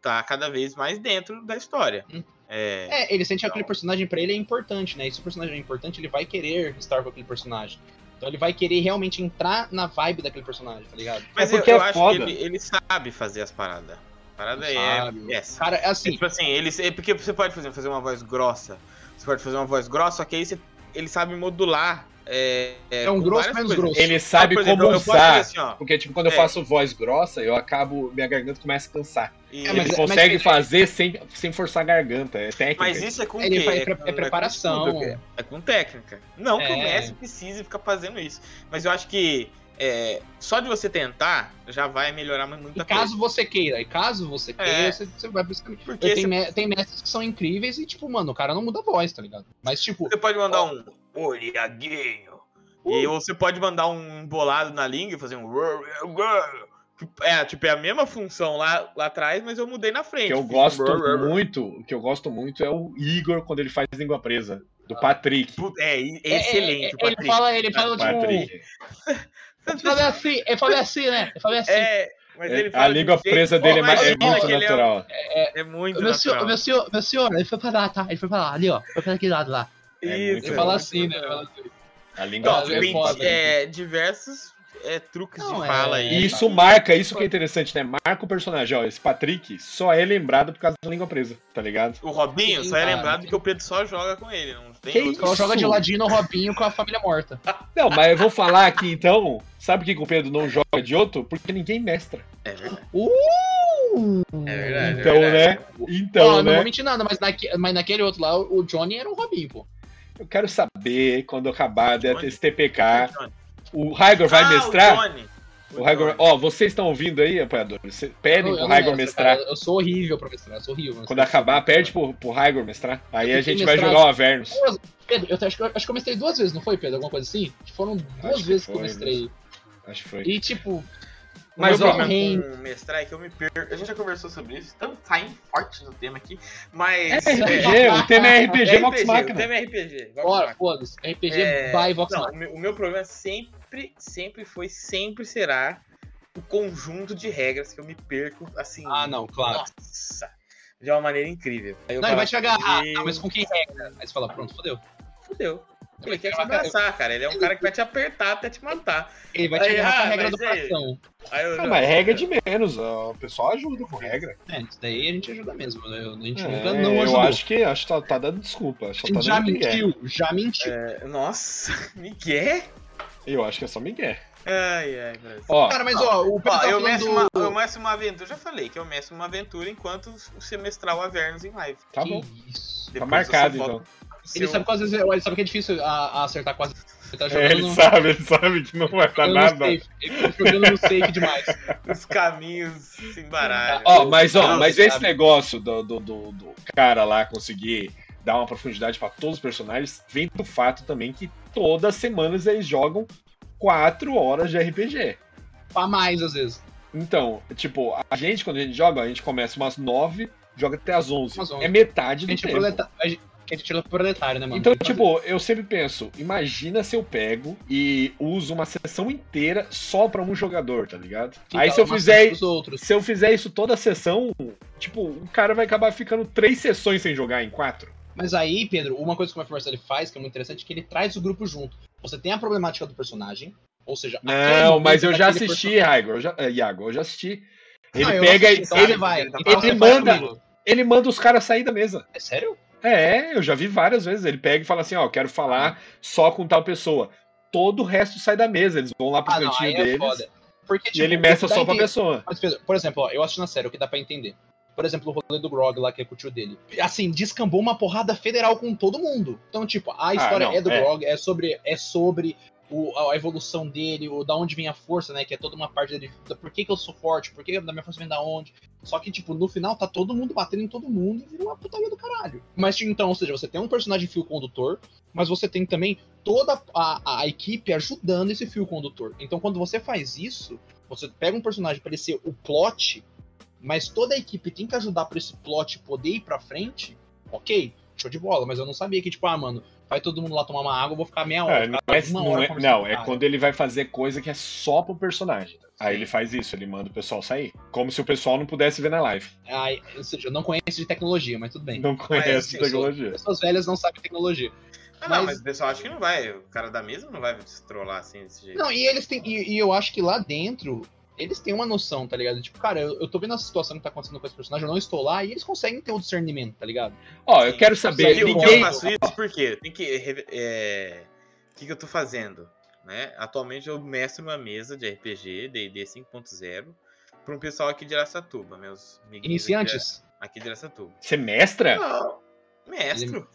tá cada vez mais dentro da história. Hum. É, É, ele sente que aquele Então- personagem pra ele é importante, né? E se o personagem é importante, ele vai querer estar com aquele personagem. Então ele vai querer realmente entrar na vibe daquele personagem, tá ligado? mas é eu, porque eu é acho foda. que ele, ele sabe fazer as paradas. A parada Ele é sabe. essa. Cara, é assim, Tipo assim, ele, é porque você pode fazer, fazer uma voz grossa. Você pode fazer uma voz grossa, só que aí você, ele sabe modular. É, É um com grosso menos coisas. grosso. Ele sabe Por exemplo, como usar. assim, ó. Porque, tipo, quando eu É. faço voz grossa, eu acabo. Minha garganta começa a cansar. E- É, mas ele é- consegue mas- fazer sem, sem forçar a garganta. É técnica. Mas isso é com Ele quê? faz- é pre- é preparação. com tudo, É com técnica. Não que o É. Messi precise ficar fazendo isso. Mas eu acho que é, só de você tentar já vai melhorar muita e caso coisa. você queira, e caso você queira, É. você, você vai caminho. Porque você, me- tem mestres que são incríveis e, tipo, mano, o cara não muda a voz, tá ligado? Mas, tipo, você pode mandar um Oriaguinho. E Uh. você pode mandar um bolado na língua e fazer um. É, tipo, é a mesma função lá, lá atrás, mas eu mudei na frente. que eu gosto um- muito, o que eu gosto muito é o Igor quando ele faz língua presa. Do Ah. Patrick. É, é é- excelente é- o ele Patrick. fala, ele fala, tipo, Patrick. ele fala assim, ele fala assim, né? Ele fala assim. É, mas ele É, fala a de língua jeito- presa dele é, mais- é muito natural. É, muito meu senhor, natural. meu senhor, meu senhor, ele foi pra lá, tá? Ele foi pra lá, ali, ó. Foi pra aquele lado lá. É Isso, bom. fala assim, né? Fala assim. A língua Não, é foda. é, diversos é, truques Não, de é- fala aí. Isso marca, isso que é interessante, né? Marca o personagem. Ó, esse Patrick só é lembrado por causa da língua presa, tá ligado? O Robinho Sim, só é lembrado que o Pedro só joga com ele, não tem Que outro. Então joga de ladinho no Robinho com a família morta. Não, mas eu vou falar aqui então. Sabe por que o Pedro não joga de outro? Porque ninguém mestra. É verdade. Uh! É verdade. Então, é verdade. né? Então, não né? vou mentir nada, mas, naque, mas naquele outro lá, o Johnny era um Robinho, pô. Eu quero saber quando acabar Johnny. desse TPK. O Raigor vai Ah, mestrar? O Raigor... Ó, vocês estão ouvindo aí, apoiadores? Cê- Pedem Eu- pro eu Raigor mestrar. cara, Eu sou horrível pra mestrar, eu sou horrível. Quando acabar, pede pro, pro Raigor mestrar. Aí a Eu gente vai jogar o Avernus. Pedro, eu acho, que eu acho que eu mestrei duas vezes, não foi, Pedro? Alguma coisa assim? Foram duas que vezes que eu foi, mestrei. Acho que foi. E tipo, Mas, meu ó, problema com mestrar é que eu me perco. A gente já conversou sobre isso, estamos saindo forte no tema aqui, mas. É RPG, o tema é RPG, é Vox RPG, o Machina. tema é RPG. Bora, Machina. foda-se. RPG É, vai Vox Não, o Machina. meu, o meu problema sempre, sempre foi, sempre será o conjunto de regras que eu me perco, assim. Ah, não, claro. Nossa! De uma maneira incrível. Aí eu Não, ele vai falo, te agarrar. "Meu Ah, mas com quem regra? Aí você fala, pronto, fodeu. Fudeu. Ele quer te abraçar, cara. Ele é um cara que vai te apertar até te matar. Ele vai te Aí, agarrar com a ah, regra do coração. Aí eu, Ah, não, mas regra é de menos, ó, o pessoal ajuda com regra. É, isso daí a gente ajuda mesmo. né? A gente É, nunca não eu acho que acho que tá, tá dando desculpa. Acho A que tá gente já mentiu, já mentiu. É, nossa, Miguel? Eu acho que é só migué. Ai, ai, Brasil. Ó, Cara, mas ó, o Ó, tá eu do... uma, eu mestro uma aventura, eu já falei que eu mestro uma aventura enquanto o semestral Avernos em live. tá Que bom. isso. Tá marcado então. volto pro Ele seu- sabe que às vezes ele sabe que é difícil a- a acertar quase. Ele tá É, jogando, ele no- sabe, ele sabe que não vai dar nada. safe. Ele tá jogando no safe demais. os caminhos se embaralham. Ó, mas ó, Não, mas esse negócio do, do, do, do cara lá conseguir dar uma profundidade pra todos os personagens vem do fato também que todas as semanas eles jogam quatro horas de RPG. Pra mais, às vezes. Então, tipo, a gente, quando a gente joga, a gente começa umas nove, joga até as onze. Umas 11. É metade A do gente é tempo. proleta- a gente a gente é proletário, né, mano? Então, que tipo, eu sempre penso, imagina se eu pego e uso uma sessão inteira só pra um jogador, tá ligado? fazer. Aí se eu fizer se eu fizer isso toda a sessão, tipo, o cara vai acabar ficando três sessões sem jogar em quatro. Mas aí, Pedro, uma coisa que o Mafia ele faz, que é muito interessante, é que ele traz o grupo junto. Você tem a problemática do personagem, ou seja... Não, mas eu já assisti, Igor, eu já, é, Iago, eu já assisti. Ele Ah, pega, assisti, então ele, você vai. ele Então ele manda- ele manda os caras sair da mesa. É sério? É, eu já vi várias vezes. Ele pega e fala assim, ó, eu quero falar só com tal pessoa. Todo o resto sai da mesa, eles vão lá pro Ah, não, cantinho aí é deles foda. Porque, e tipo, ele o meça só pra pessoa. Mas, por exemplo, ó, eu assisti na série, o que dá pra entender. Por exemplo, o rolê do Grog lá, que é com o tio dele. Assim, descambou uma porrada federal com todo mundo. Então, tipo, a história não, é do é. Grog, é sobre, é sobre o- a evolução dele, o, da onde vem a força, né? Que é toda uma parte dele. Por que, que eu sou forte? Por que da minha força vem da onde? Só que, tipo, no final tá todo mundo batendo em todo mundo e vira uma putaria do caralho. Mas, tipo, então, ou seja, você tem um personagem fio condutor, mas você tem também toda a, a equipe ajudando esse fio condutor. Então, quando você faz isso, você pega um personagem pra ele ser o plot, mas toda a equipe tem que ajudar pra esse plot poder ir pra frente, ok, show de bola. Mas eu não sabia que, tipo, ah, mano, vai todo mundo lá tomar uma água, eu vou ficar meia hora. É, não ficar é, uma não hora é- não, é quando ele vai fazer coisa que é só pro personagem. Aí ele faz isso, ele manda o pessoal sair. Como se o pessoal não pudesse ver na live. Ai, ou seja, eu não conheço de tecnologia, mas tudo bem. Não conhece eu sou- tecnologia. Pessoas velhas não sabem tecnologia. Ah, não, mas- mas o pessoal acha que não vai. O cara da mesa não vai se trollar assim desse jeito. Não, e eles têm. E, e eu acho que lá dentro, eles têm uma noção, tá ligado? Tipo, cara, eu, eu tô vendo a situação que tá acontecendo com esse personagem, eu não estou lá, e eles conseguem ter o discernimento, tá ligado? Ó, eu Sim. quero Por saber, que que eu ninguém. faço isso por quê? Tem que. é, O que, que eu tô fazendo? Né? Atualmente eu mestro uma mesa de RPG, DD 5.0, para um pessoal aqui de Aracatuba, meus Iniciantes. Aqui, de Aracatuba. Você mestra? Não, mestro.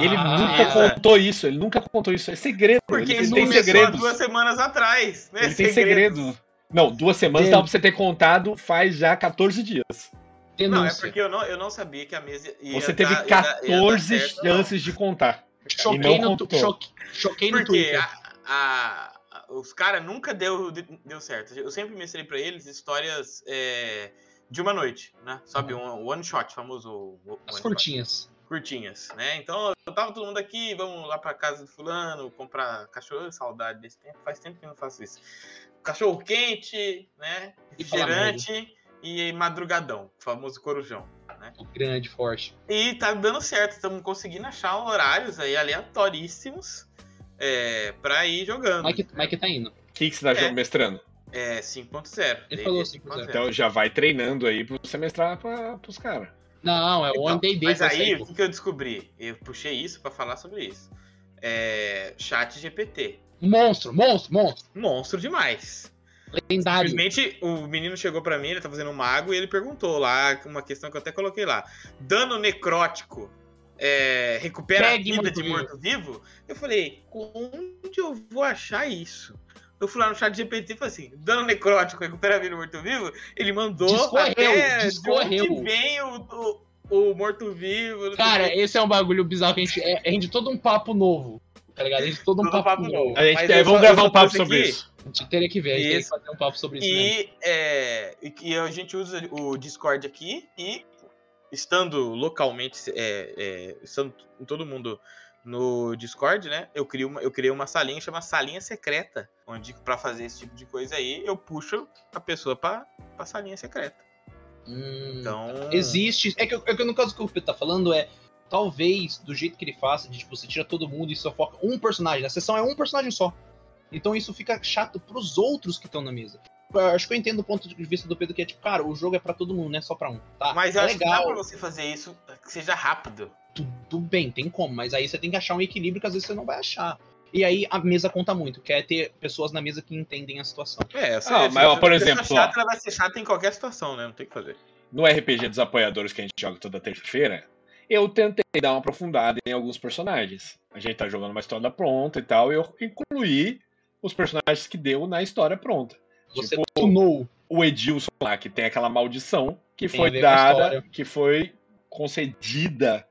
Ele Ah, nunca é. contou isso, ele nunca contou isso. É segredo. Porque ele, isso tem segredos. duas semanas atrás. Né? Ele tem segredo. Não, duas semanas dá pra você ter contado faz já 14 dias. Não, é denúncia. porque eu não, eu não sabia que a mesa ia Você dar- teve ia dar- ia dar 14 certo, não. chances de contar. Choquei, E não no, choque- choquei no Porque Twitter. a- a- a- os caras nunca deu, deu certo. Eu sempre mestrei pra eles histórias é, de uma noite, né? Sabe, um one shot, famoso one As shot. curtinhas. curtinhas, né? Então eu tava todo mundo aqui, vamos lá pra casa do fulano, comprar cachorro, saudade desse tempo, faz tempo que eu não faço isso. Cachorro quente, né? E Refrigerante e madrugadão, o famoso corujão. O grande, forte. E tá dando certo, estamos conseguindo achar horários aí aleatoríssimos é, pra ir jogando. Mike, Mike tá indo. O que, que você tá É. mestrando? É 5.0. Ele falou 5.0. Então já vai treinando aí pra você mestrar pra, pros caras. Não, é o Então, One Day Day. Mas aí, sair, o que, que eu descobri? Eu puxei isso pra falar sobre isso. É, chat GPT. Monstro, monstro, monstro. Monstro demais. Lendário. Simplesmente o menino chegou pra mim, ele tá fazendo um mago, e ele perguntou lá, uma questão que eu até coloquei lá. Dano necrótico é, recupera Pegue a vida de morto-vivo. Eu falei, onde eu vou achar isso? Eu fui lá no chat GPT e falei assim, dano necrótico recupera a vida de morto-vivo? Ele mandou Discorreu, até de discorreu. onde vem o, o, o morto-vivo. Cara, esse é um bagulho bizarro que a gente. É, rende todo um papo novo. Tá ligado? Rende todo um papo, papo novo. novo. A gente eu vamos só- gravar um papo sobre aqui isso. A gente teria que ver, a gente teria que fazer um papo sobre isso. E, é, e, a gente usa o Discord aqui e estando localmente, é, é, estando todo mundo no Discord, né? Eu criei uma, eu criei uma salinha chama Salinha Secreta, onde para fazer esse tipo de coisa aí, eu puxo a pessoa para pra salinha secreta. Hum, então. Existe. É que, é que no caso que o Pedro tá falando é. Talvez, do jeito que ele faça, de tipo, você tira todo mundo e só foca um personagem. A sessão é um personagem só. Então isso fica chato pros outros que estão na mesa. Eu acho que eu entendo o ponto de vista do Pedro, que é tipo, cara, o jogo é para todo mundo, não é só pra um. Tá? Mas eu é acho legal. que dá pra você fazer isso que seja rápido. Tudo bem, tem como, mas aí você tem que achar um equilíbrio que às vezes você não vai achar. E aí a mesa conta muito, que é ter pessoas na mesa que entendem a situação. É, assim, ah, mas, por exemplo. Chata, ela vai ser chata em qualquer situação, né? Não tem o que fazer. No RPG dos apoiadores que a gente joga toda terça-feira, eu tentei dar uma aprofundada em alguns personagens. A gente tá jogando uma história pronta e tal, e eu incluí os personagens que deu na história pronta. Você tipo, tunou. O Edilson lá, que tem aquela maldição que tem foi dada, que foi concedida.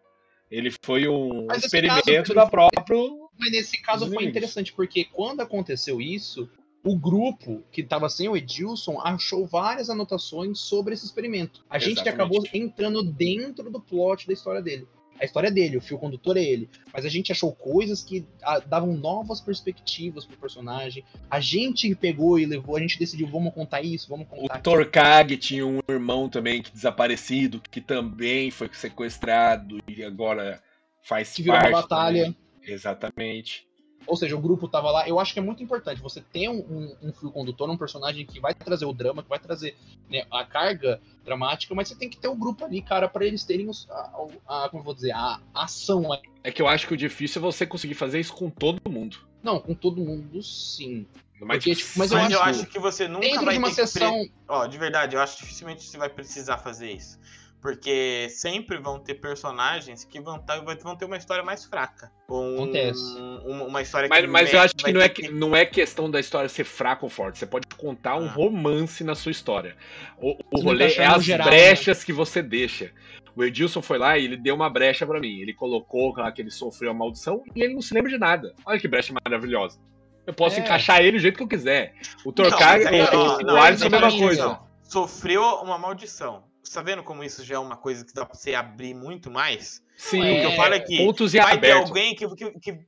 Ele foi um Mas experimento caso, da própria. Mas nesse caso foi interessante, porque quando aconteceu isso, o grupo que estava sem o Edilson achou várias anotações sobre esse experimento. A gente acabou entrando dentro do plot da história dele. A história é dele, o fio condutor é ele. Mas a gente achou coisas que a, davam novas perspectivas pro personagem. A gente pegou e levou, a gente decidiu, vamos contar isso, vamos contar. O Torkag tinha um irmão também que desaparecido, que também foi sequestrado e agora faz que parte. Virou uma batalha. Também. Exatamente. Ou seja, o grupo tava lá. Eu acho que é muito importante você ter um, um, um fio condutor, um personagem que vai trazer o drama, que vai trazer né, a carga dramática, mas você tem que ter o um grupo ali, cara, para eles terem os, a, a, como eu vou dizer, a, a ação. É que eu acho que o difícil é você conseguir fazer isso com todo mundo. Não, com todo mundo sim. Mas, Porque, tipo, mas, eu, mas acho, eu acho que você nunca dentro vai de uma ter sessão... Pre... Ó, de verdade, eu acho que dificilmente você vai precisar fazer isso. Porque sempre vão ter personagens que vão, tá, vão ter uma história mais fraca. Um, Acontece. uma história mas, que. Mas eu acho que não, é, que não é questão da história ser fraca ou forte. Você pode contar um ah. romance na sua história. O, o rolê é as geral, brechas né? que você deixa. O Edilson foi lá e ele deu uma brecha para mim. Ele colocou lá que ele sofreu a maldição e ele não se lembra de nada. Olha que brecha maravilhosa. Eu posso é. encaixar ele do jeito que eu quiser. O Torcar, o, o, o Alisson é a mesma coisa. Sofreu uma maldição tá vendo como isso já é uma coisa que dá pra você abrir muito mais? Sim. O que eu falo é que vai ter alguém que, que, que,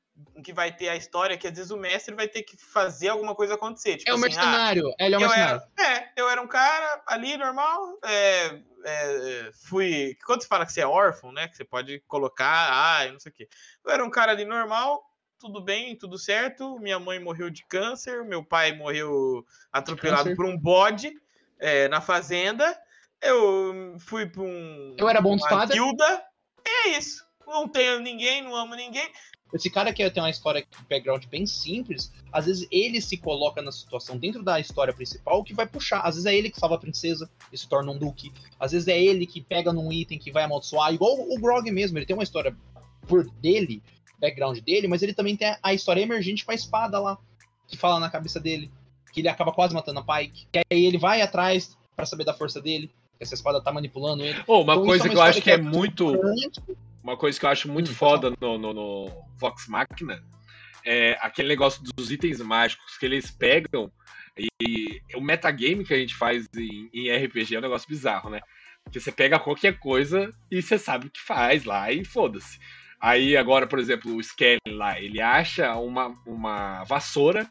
que, vai ter a história que às vezes o mestre vai ter que fazer alguma coisa acontecer. Tipo é o assim, mercenário. Ah, ele é o mercenário. Era, é, eu era um cara ali normal. É, é, fui. Quando você fala que você é órfão, né? Que você pode colocar, ah, não sei o quê. Eu era um cara ali normal, tudo bem, tudo certo. Minha mãe morreu de câncer, meu pai morreu atropelado por um bode é, na fazenda. Eu fui pra um. Eu era bom de espada. Guilda. E é isso. Não tenho ninguém, não amo ninguém. Esse cara que tem uma história de background bem simples, às vezes ele se coloca na situação dentro da história principal que vai puxar. Às vezes é ele que salva a princesa e se torna um duque. Às vezes é ele que pega num item que vai amaldiçoar. Igual o Grog mesmo, ele tem uma história por dele, background dele, mas ele também tem a história emergente com a espada lá, que fala na cabeça dele. Que ele acaba quase matando a Pike. Que aí ele vai atrás para saber da força dele essa espada tá manipulando ele. Oh, uma então, coisa é uma que eu acho que é, é muito. Uma coisa que eu acho muito hum, foda no, no, no, Vox Machina é aquele negócio dos itens mágicos que eles pegam. E o metagame que a gente faz em, em RPG é um negócio bizarro, né? Porque você pega qualquer coisa e você sabe o que faz lá e foda-se. Aí agora, por exemplo, o Skelly lá, ele acha uma, uma vassoura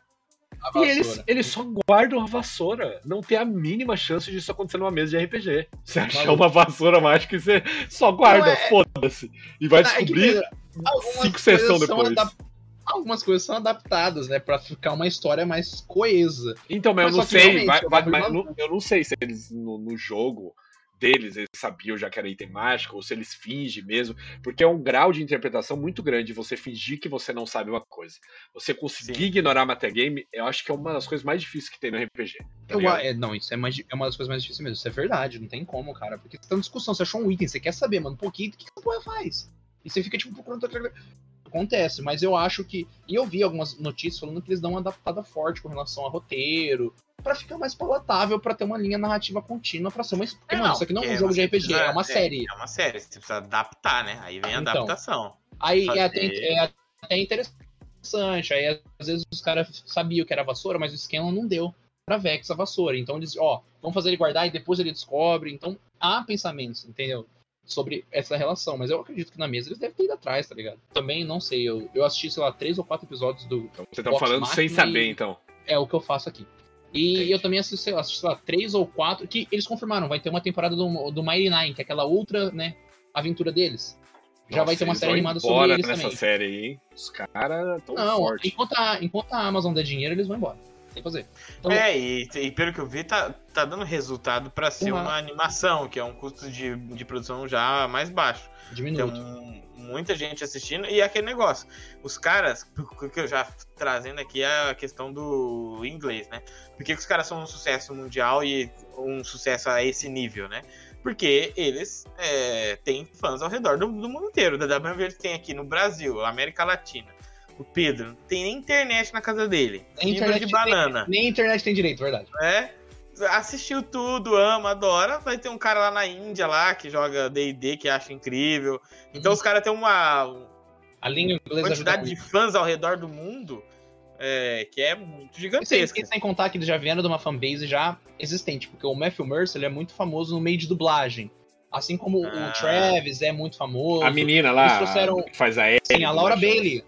e eles, eles só guardam a vassoura. Não tem a mínima chance disso acontecer numa mesa de RPG. Você achar uma vassoura mágica e você só guarda, é... foda-se. E vai é descobrir é cinco sessões depois. Algumas coisas são adaptadas, né? Pra ficar uma história mais coesa. Então, mas, mas eu não sei. Vai, vai, mas, eu não sei se eles no, no jogo deles, eles sabiam já que era item mágico, ou se eles fingem mesmo, porque é um grau de interpretação muito grande você fingir que você não sabe uma coisa. Você conseguir Sim. ignorar metagame, eu acho que é uma das coisas mais difíceis que tem no RPG. Tá eu, é, não, isso é, mais, é uma das coisas mais difíceis mesmo, isso é verdade, não tem como, cara, porque você tá em discussão, você achou um item, você quer saber, mano, um pouquinho, o que essa porra faz? E você fica, tipo, procurando acontece, mas eu acho que. E eu vi algumas notícias falando que eles dão uma adaptada forte com relação a roteiro, para ficar mais palatável, para ter uma linha narrativa contínua, para ser uma. É, mano, isso aqui não é um jogo de RPG, precisa, é uma é, série. É uma série, você precisa adaptar, né? Aí vem a então, adaptação. Aí é até, é até interessante interessante. Aí às vezes os caras sabiam que era vassoura, mas o Scanlan não deu pra Vex a vassoura. Então eles, ó, vamos fazer ele guardar e depois ele descobre. Então há pensamentos, entendeu? Sobre essa relação. Mas eu acredito que na mesa eles devem ter ido atrás, tá ligado? Também não sei. Eu, eu assisti, sei lá, três ou quatro episódios do. Então, você tá falando sem saber, então. É o que eu faço aqui. E Entendi. eu também assisti, sei lá, assisti, sei lá, três ou quatro, que eles confirmaram, vai ter uma temporada do, do Mighty Nine, que é aquela outra, né, aventura deles. Já Nossa, vai ter uma série animada sobre eles nessa também. série aí, hein? Os caras tão Não, fortes. enquanto a, enquanto a Amazon der dinheiro, eles vão embora. Tem que fazer. Então, É, e, e pelo que eu vi, tá, tá dando resultado pra ser Uma- uma animação, que é um custo de, de produção já mais baixo. diminuto. Então, muita gente assistindo. E aquele negócio, os caras, o que eu já trazendo aqui é a questão do inglês, né? Por que, que os caras são um sucesso mundial e um sucesso a esse nível, né? Porque eles é, têm fãs ao redor do, do mundo inteiro. Da que tem aqui no Brasil, América Latina. O Pedro não tem nem internet na casa dele. Nem Fibra de internet banana. Nem a internet tem direito, verdade. né? Assistiu tudo, ama, adora. Vai ter um cara lá na Índia lá que joga D&D que acha incrível. Então Uhum. os caras têm uma A língua inglesa quantidade de fãs ao redor do mundo é, que é muito E sem, gigantesca. e sem contar que eles já vieram de uma fanbase já existente, porque o Matthew Mercer ele é muito famoso no meio de dublagem. Assim como Ah. o Travis é muito famoso. A menina lá, Eles trouxeram- que faz a Ellie, Sim, a Laura. Bailey.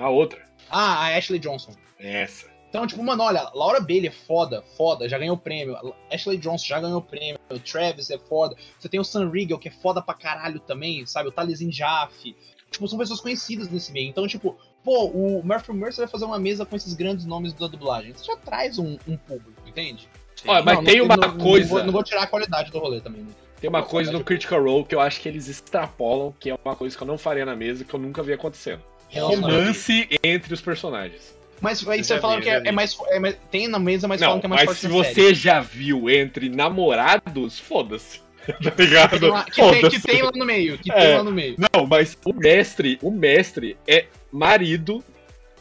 A outra. Ah, a Ashley Johnson. Essa. Então, tipo, mano, olha, Laura Bailey é foda, foda, já ganhou prêmio. Ashley Johnson já ganhou prêmio. O Travis é foda. Você tem o Sam Riegel, que é foda pra caralho também, sabe? O Talesin Jaffe. Tipo, são pessoas conhecidas nesse meio. Então, tipo, pô, o Murphy Mercer vai fazer uma mesa com esses grandes nomes da dublagem. Você já traz um, um público, entende? Olha, mas Não, tem não- uma não- não coisa. vou- Não vou, tirar a qualidade do rolê também, né? Tem uma coisa no verdade. Critical Role que eu acho que eles extrapolam, que é uma coisa que eu não faria na mesa, que eu nunca vi acontecendo. Romance entre os personagens. Mas aí você vi, que é, é mais, é mais- Tem na mesa, mas falam Não, que é mais mas forte se na você série. já viu entre namorados, foda-se. Tá ligado? Tem lá- que, tem, que tem lá no meio, que É. tem lá no meio. Não, mas o mestre, o mestre é marido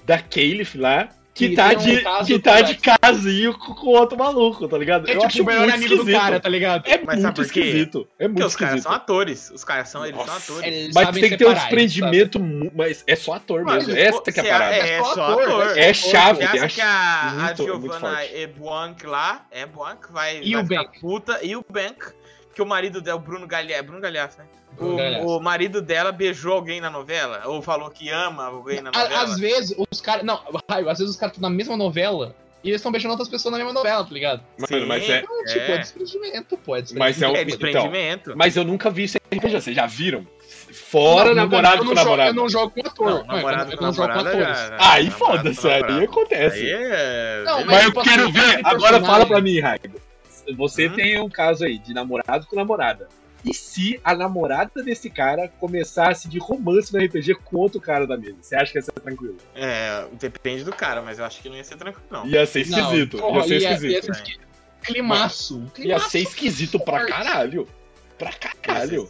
da Caliph lá, que Que tá, um de, caso que tá com de casinho com outro maluco, tá ligado? É eu tipo acho o melhor muito amigo do esquisito. cara, tá ligado? É Mas muito esquisito. É muito Porque os caras são atores. Os caras são, eles são Nossa. atores. Eles Mas tem que ter um desprendimento, mas é só ator Mano, mesmo. Essa que é a você- parada. É, É só ator, ator. É só chave. Você acha acho que a, a muito- muito Giovanna. Ebuank lá, Ebuank, vai, E vai o ficar Bank? puta, e o Bank, que o marido dela, o Bruno Galhaço, Bruno Galhaço, né? O, o marido dela beijou alguém na novela? Ou falou que ama alguém na novela? À- Às vezes, os caras. Não, Raio, às vezes os caras estão na mesma novela e eles estão beijando outras pessoas na mesma novela, tá ligado? Mano, mas Sim. é. Então, tipo, é É. desprendimento, pô. É Mas é um- É desprendimento. desprendimento. Mas eu nunca vi isso em RPG. Vocês já viram? Fora Não, namorado eu com namorado. Eu não jogo com ator. Não, namorado eu com não jogo com namorada atores. já- Aí foda-se, aí acontece. Aí é... Não, beleza. Mas eu tipo quero assim, ver. Agora fala pra mim, Raigo. Você Hum? tem um caso aí de namorado com namorada. E se a namorada desse cara começasse de romance no RPG com outro cara da mesa? Você acha que ia ser tranquilo? É, depende do cara, mas eu acho que não ia ser tranquilo, não. Ia ser Não, esquisito. porra, ia ser ia- esquisito. ia ser esqui- Climaço. Ia climaço ser esquisito pra caralho. Pra caralho.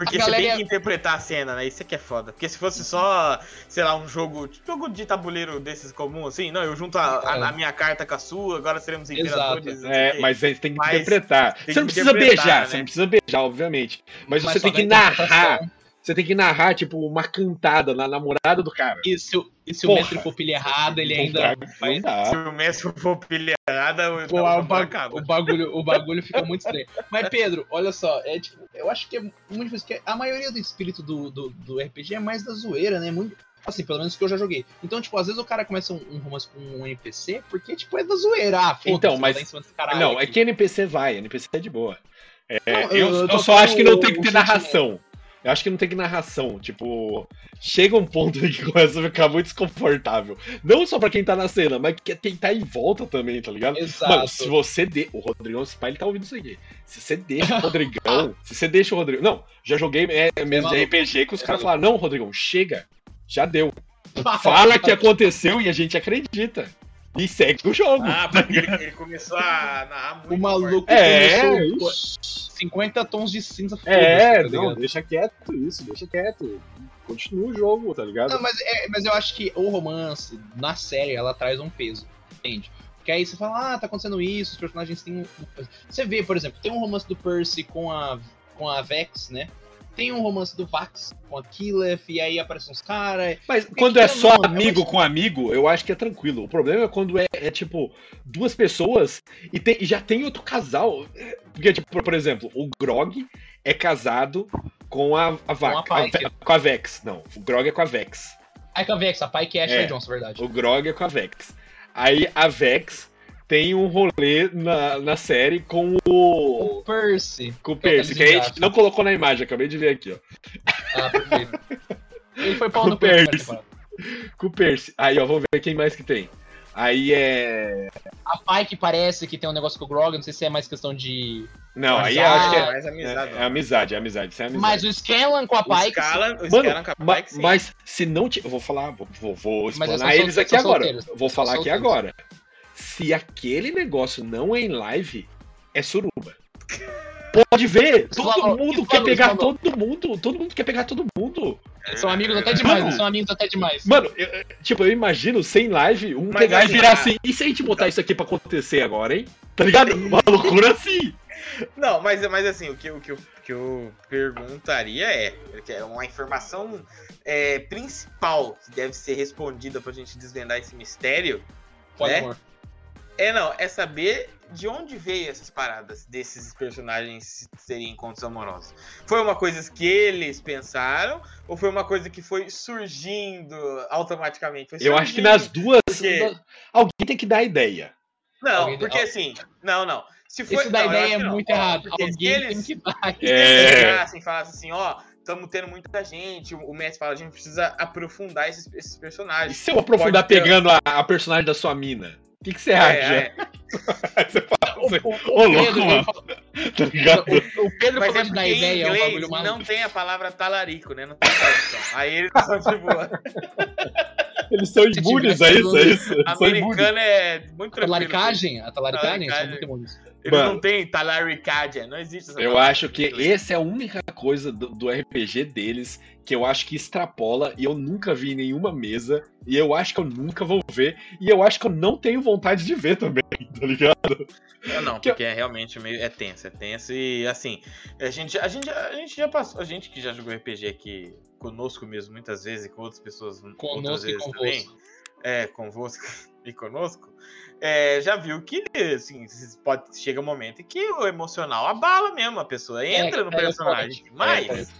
Porque A você galera- tem que interpretar a cena, né? Isso é que é foda. Porque se fosse só, sei lá, um jogo, tipo, jogo de tabuleiro desses comum, assim, não, eu junto a, a- É. a minha carta com a sua, agora seremos imperadores. É, mas aí você tem que Mas interpretar. tem Você não precisa beijar, né? você não precisa beijar, obviamente. Mas, Mas você tem que narrar. Você tem que narrar, tipo, uma cantada na namorada do cara. E se, o- e se o mestre for pilha errada, ele ainda. Se o mestre for o, Pô, o o, ba- o bagulho, o bagulho fica muito estranho. Mas, Pedro, olha só, é tipo, eu acho que é muito difícil, porque a maioria do espírito do, do, do RPG é mais da zoeira, né? Muito, assim, pelo menos que eu já joguei. Então, tipo, às vezes o cara começa um, um romance com um NPC porque, tipo, é da zoeira. Ah, Então, mas- dar em cima desse caralho Não, é aqui. que NPC vai, NPC é de boa. É, Não, eu, eu- eu só acho que não tem que ter sentimento. narração. Eu acho que não tem que narração. Tipo, chega um ponto em que começa a ficar muito desconfortável. Não só pra quem tá na cena, mas que- quem tá em volta também, tá ligado? Exato. Mano, se você de... O Rodrigão, esse pai, ele tá ouvindo isso aqui. Se você deixa o Rodrigão. se você deixa o Rodrigão. Não, já joguei é, mesmo de. RPG que os É caras falaram: não, Rodrigão, chega. Já deu. Fala que aconteceu e a gente acredita. E segue o jogo. Ah, porque ele, começou a narrar muito. O maluco É, começou pô, isso. 50 tons de cinza. É, tá não, deixa quieto isso, deixa quieto. Continua o jogo, tá ligado? Não, mas, é, mas eu acho que o romance, na série, ela traz um peso, entende? Porque aí você fala, ah, tá acontecendo isso, os personagens têm. um- Você vê, por exemplo, tem um romance do Percy com a, com a Vex, né? Tem um romance do Vax com a Killef, e aí aparecem uns caras. Mas quando é só não, amigo com amigo, eu acho que é tranquilo. O problema é quando é, é, tipo duas pessoas e, tem- e já tem outro casal. Porque, tipo, por exemplo, o Grog é casado com a, a, Vac- a Pike. Ve- com a Vex. Não, o Grog é com a Vex. Aí com a Vex, a Pike é a Ashley É. Johnson, verdade. O Grog é com a Vex. Aí a Vex tem um rolê na, na série com o. O Percy. Com o que é Percy, que a gente não colocou na imagem, acabei de ver aqui, ó. Ah, perfeito. Ele foi pau O no Percy. temporada. Com o Percy. Aí, ó, vamos ver quem mais que tem. Aí é. A Pike parece que tem um negócio com o Grog, não sei se é mais questão de. Não, aí eu acho que é. mais amizade. É, é amizade, é amizade, isso é amizade. Mas o Scanlan com a O Pike. O Mano, Scalan com a ma- Pike, sim. mas se não te. Eu vou falar, vou, vou, vou Mas explanar eles aqui agora. solteiros. Vou falar aqui agora. Se aquele negócio não é em live, é suruba. Pode ver! Todo falou, mundo quer falou, pegar falou. todo mundo! Todo mundo quer pegar todo mundo! Eles são amigos até demais, Mano. são amigos até demais. Mano, eu- tipo, eu imagino sem live, um Mas pegar assim, e virar a- assim. E se a gente botar isso aqui pra acontecer agora, hein? Tá ligado? Uma loucura assim! Não, mas, mas assim, o que, o, que eu, que eu perguntaria é, que é uma informação é, principal que deve ser respondida pra gente desvendar esse mistério, Pode, né? amor. É não, é saber de onde veio essas paradas desses personagens serem encontros amorosos. Foi uma coisa que eles pensaram ou foi uma coisa que foi surgindo automaticamente? Foi Eu acho que surgindo. nas duas. Porque- Alguém tem que dar a ideia. Não, Alguém- porque assim, não, não. Se for, Isso da não, ideia é não. muito errado. porque Alguém eles, tem que dar. Se É. eles chegassem e falassem assim, ó, estamos tendo muita gente, o Messi fala, a gente precisa aprofundar esses, esses E personagens. se eu aprofundar Pode ter- pegando a, a personagem da sua mina? O que, que você acha? É, é. Aí você fala O, assim, o- o Ô, louco, Pedro, mano. tá ligado? o- o Pedro Mas é de em ideia, é um inglês bagulho maluco. não tem a palavra talarico, né? Não tem tradução. Aí eles são tipo. Eles são imunes a isso, é isso. Americano é muito A tranquilo. talaricagem, a talaricagem, são muito imunes. Eles Mano. não têm talaricagem, não existe essa Eu acho que essa é a única coisa do, do RPG deles que eu acho que extrapola e eu nunca vi em nenhuma mesa e eu acho que eu nunca vou ver e eu acho que eu não tenho vontade de ver também, tá ligado? Não, não, Que eu- porque é realmente meio. É tenso, é tenso e assim. A gente, a, gente, a gente já passou. A gente que já jogou RPG aqui conosco mesmo, muitas vezes, e com outras pessoas outras Conosco e vezes também. É, convosco e conosco. é, já viu que assim, pode, chega um momento em que o emocional abala mesmo, a pessoa entra no é, é personagem demais.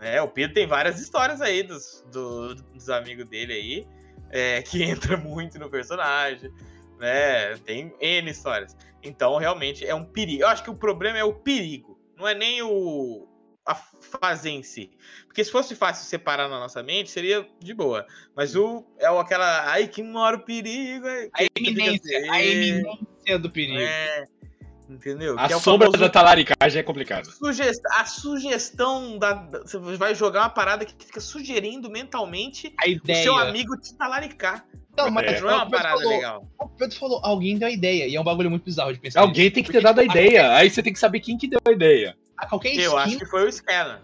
É, É, o Pedro tem várias histórias aí dos, do- dos amigos dele aí, é, que entra muito no personagem, né? Tem N histórias. Então, realmente, é um perigo. Eu acho que o problema é o perigo, não é nem o a fazer em si. Porque se fosse fácil separar na nossa mente, seria de boa. Mas o é o aquela, ai, que mora o perigo. é, A eminência, assim, a eminência do perigo. é, entendeu? A Que é o sombra famoso da talaricagem é complicado. Sugest... A sugestão da, Você vai jogar uma parada que fica sugerindo mentalmente A o ideia. seu amigo te talaricar. Não, mas É. Não é uma o Pedro parada falou- legal. O Pedro falou, alguém deu a ideia. E é um bagulho muito bizarro de pensar. Alguém nisso. tem que ter dado a ideia, aí você tem que saber quem que deu a ideia. A qualquer Eu acho que foi o Scanlan.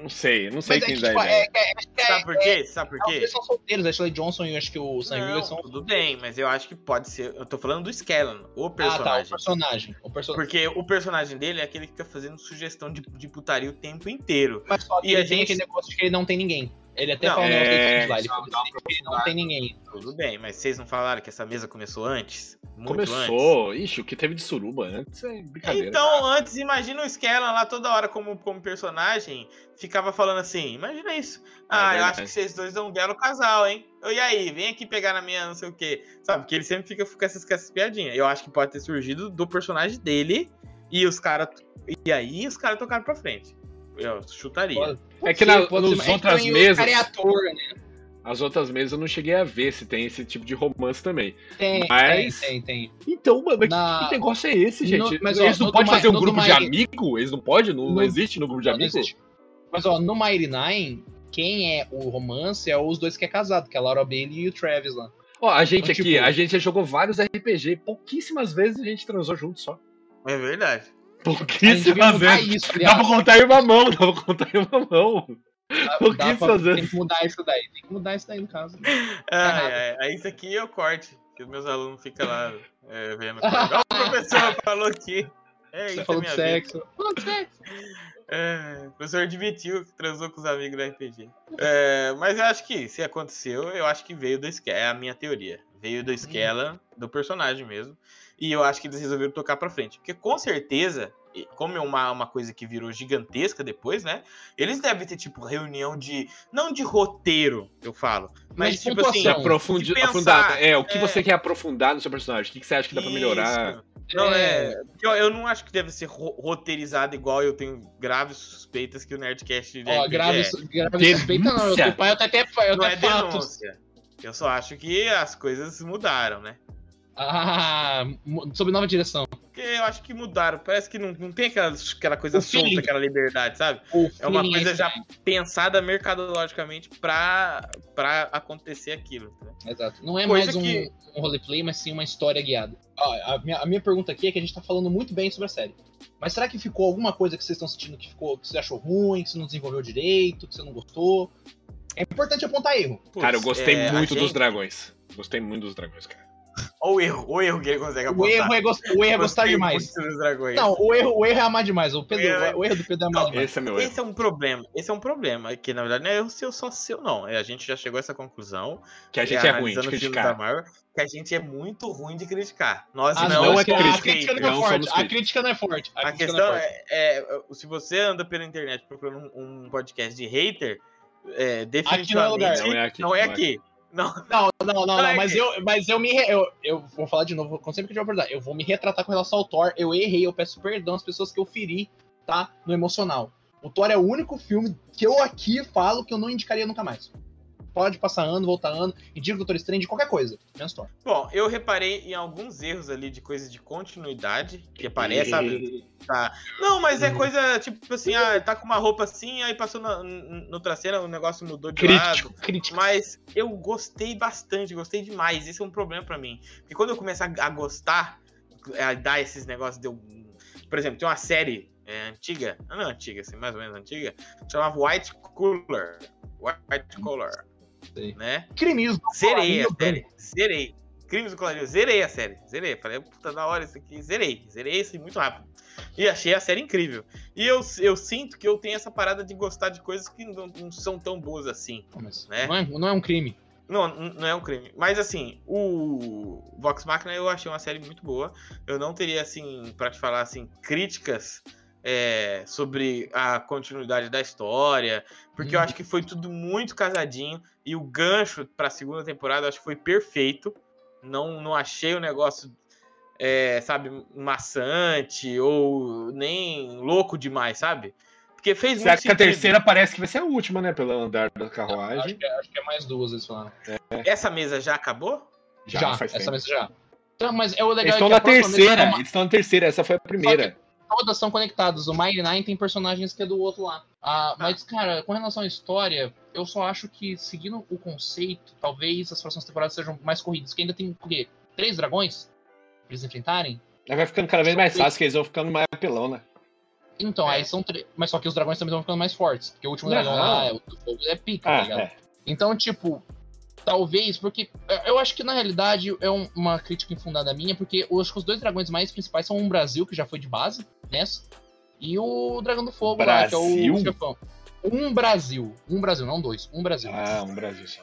Não sei, não sei mas é quem que, deu a tipo, é, é, é, Sabe por quê? Sabe por é, os quê? dois são solteiros. A Ashley Johnson e eu acho que o Sam Não, Wilson são. tudo bem, mas eu acho que pode ser. Eu tô falando do Scanlan, o Ah, tá. O personagem. personagem. O personagem. Porque o personagem dele é aquele que fica fazendo sugestão de, de putaria o tempo inteiro. Mas só que E a ele tem gente- aquele negócio de que ele não tem ninguém. Ele até Não, falou é, lá. Ele falou assim, não tem ninguém. Tudo bem, mas vocês não falaram que essa mesa começou antes? Muito antes? Começou, ixi, o que teve de suruba antes é brincadeira. Então, antes, imagina o Skellan lá toda hora como, como personagem, ficava falando assim, imagina isso. Ah, eu verdade. acho que vocês dois é um belo casal, hein? E aí, vem aqui pegar na minha não sei o quê. Sabe, porque ele sempre fica com essas, com essas piadinhas. Eu acho que pode ter surgido do personagem dele e os caras... E aí, os caras tocaram pra frente. Eu chutaria. Pode- É que na, Pode ser, nos mas é que outras também o mesas, cara é ator, né? as outras mesas eu não cheguei a ver se tem esse tipo de romance também. Tem, Mas- tem, tem, tem. Então, mano, mas Na- que, negócio é esse, gente? No- mas, ó, Eles não podem fazer um grupo de amigo? Eles não podem? Não, não No- existe no grupo de Não amigo? existe. Mas ó, no Mighty Nine, quem é o romance é os dois que é casado, que é a Laura Bailey e o Travis lá. Ó, a gente Então, aqui, tipo- a gente já jogou vários RPG, pouquíssimas vezes a gente transou junto só. É verdade. Pouquíssimas mudar vezes. isso, Dá pra contar em uma mão, dá pra contar em uma mão. Dá- dá pra- vezes. Tem que mudar isso daí. Tem que mudar isso daí, no caso. Ai, aí isso aqui eu corte, que os meus alunos ficam lá é, vendo. O professor falou aqui. É Você isso, é falou minha de vida. sexo. Falou de sexo. É, o professor admitiu que transou com os amigos do RPG. É, mas eu acho que se aconteceu, eu acho que veio do Skella. É a minha teoria. Veio do Skella, do personagem mesmo. E eu acho que eles resolveram tocar pra frente. Porque com certeza, e como é uma, uma coisa que virou gigantesca depois, né? Eles devem ter, tipo, reunião de. Não de roteiro, eu falo. Mas, Mas tipo assim. Aprofundi- pensar, aprofundar. É, o que é. você quer aprofundar no seu personagem? O que, que você acha que dá pra melhorar? Isso. Não, é. porque Eu, eu não acho que deve ser ro- roteirizado igual eu tenho graves suspeitas que o Nerdcast Ó, RPG grave, é. grave suspeita não. Eu pai, eu até, eu Não até é fatos. denúncia. Eu só acho que as coisas mudaram, né? Ah, sob nova direção. Porque eu acho que mudaram. Parece que não, não tem aquela, aquela coisa O solta, feeling. aquela liberdade, sabe? O É uma feeling coisa esse já aí. pensada mercadologicamente pra, pra acontecer aquilo. entendeu? Exato. Não é Coisa mais um, que- um roleplay, mas sim uma história guiada. Ó, a, minha, a minha pergunta aqui é que a gente tá falando muito bem sobre a série. Mas será que ficou alguma coisa que vocês estão sentindo que ficou que você achou ruim, que você não desenvolveu direito, que você não gostou? É importante apontar erro. Cara, eu gostei é, muito dos gente- dragões. Gostei muito dos dragões, cara. Olha o erro, o erro que ele consegue O apontar. erro é, gos- o erro é gostar demais. Não, o erro, o erro é amar demais. O, Pedro, É. o erro do Pedro é amar demais. Esse é meu erro. Esse é um problema. Esse é um problema. Que na verdade não é erro seu, só seu, não. É, A gente já chegou a essa conclusão. Que a gente é ruim de criticar. Marvel, que a gente é muito ruim de criticar. Nós Ah, não, não é a crítica, crítica não é não forte. A crítica não é forte. A crítica não questão é forte. é, é, se você anda pela internet procurando um, um podcast de hater, é, Aqui não é lugar. definitivamente Não é aqui. não é aqui. Não, Não, não, não, é mas eu, mas eu me. Eu, eu vou falar de novo, sempre que eu tiver oportunidade. Eu vou me retratar com relação ao Thor. Eu errei, eu peço perdão às pessoas que eu feri, tá? No emocional. O Thor é o único filme que eu aqui falo que eu não indicaria nunca mais. Pode passar ano, voltar ano, indico Doutor Estranho de qualquer coisa, Thor. Bom, eu reparei em alguns erros ali de coisas de continuidade que aparece, sabe? Tá. Não, mas é Uhum. coisa tipo assim, ah, tá com uma roupa assim, aí passou na, noutra cena, o negócio mudou de Crítico, lado. crítico. Mas eu gostei bastante, gostei demais. Esse é um problema pra mim. Porque quando eu começo a, a gostar, a dar esses negócios de eu. Por exemplo, tem uma série é, antiga, não antiga, assim, mais ou menos antiga, chamava White Collar. White Collar, Sei. né? Crimes do Zerei a Colarinho série. Zerei. Crimes do Colarinho. Zerei a série. Zerei. Falei, puta, da hora isso aqui. Zerei. Zerei isso muito rápido. E achei a série incrível. E eu, eu sinto que eu tenho essa parada de gostar de coisas que não, não são tão boas assim. Mas Né? não, é, não é um crime. Não, não é um crime. Mas assim, o Vox Machina eu achei uma série muito boa. Eu não teria, assim, pra te falar, assim, críticas é, sobre a continuidade da história. Porque eu Uhum. acho que foi tudo muito casadinho. E o gancho pra segunda temporada eu acho que foi perfeito. Não, não achei o negócio, é, sabe, maçante ou nem louco demais, sabe? Porque fez Será que a terceira parece que vai ser a última, né? Pelo andar da Acho carruagem. que, é- acho que é mais duas, eles falaram. Essa mesa já acabou? Já, faz essa tempo. mesa já. Então, mas é o legal Eles é estão que a na terceira. é uma- Eles estão na terceira. Essa foi a primeira. Todas são conectadas. O Mighty Nine tem personagens que é do outro lá. Ah, mas, cara, com relação à história, eu só acho que, seguindo o conceito, talvez as próximas temporadas sejam mais corridas. Porque ainda tem o quê? Três dragões? Pra eles enfrentarem? Aí vai ficando cada vez mais fácil, que eles vão ficando mais apelão, né? Então, É. aí são três. Mas só que os dragões também vão ficando mais fortes. Porque o último Não. dragão lá é, é pica, tá Ah, ligado? é. Então, tipo, talvez, porque eu acho que na realidade é um- uma crítica infundada minha, porque eu acho que os dois dragões mais principais são um Brasil, que já foi de base, e o Dragão do Fogo lá, que é Brasil? o chefão. Um Brasil. Um Brasil, não dois. Um Brasil. Ah, um Brasil só.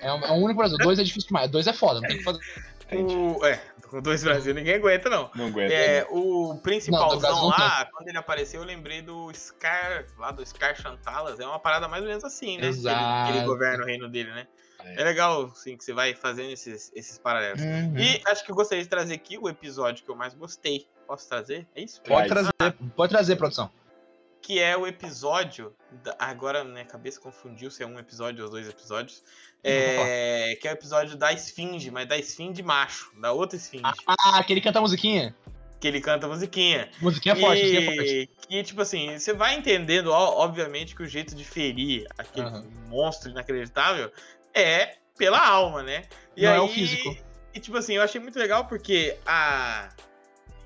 É, um, é um único Brasil. Dois é difícil demais. Dois é foda, não tem o que fazer. O, é, com dois Brasil ninguém aguenta, não. Não aguenta. É, o Não, do principalzão Brasil não lá, quando ele apareceu, eu lembrei do Scar, lá do Scar Chantalas. É uma parada mais ou menos assim, né? Que ele, Exato. que ele governa o reino dele, né? É. É legal, sim, que você vai fazendo esses, esses paralelos. Uhum. E acho que eu gostaria de trazer aqui o episódio que eu mais gostei. Posso trazer? É isso? Pode Traz. trazer, pode trazer, produção. Que é o episódio. da- Agora minha cabeça confundiu se é um episódio ou dois episódios. É, que é o episódio da Esfinge, mas da Esfinge macho, da outra Esfinge. Ah, aquele canta a musiquinha. Que ele canta a musiquinha. Musiquinha forte, e... musiquinha forte. que, tipo assim, você vai entendendo, ó, obviamente, que o jeito de ferir aquele Aham. monstro inacreditável é pela alma, né? E Não aí, é o físico. E, tipo assim, eu achei muito legal porque a.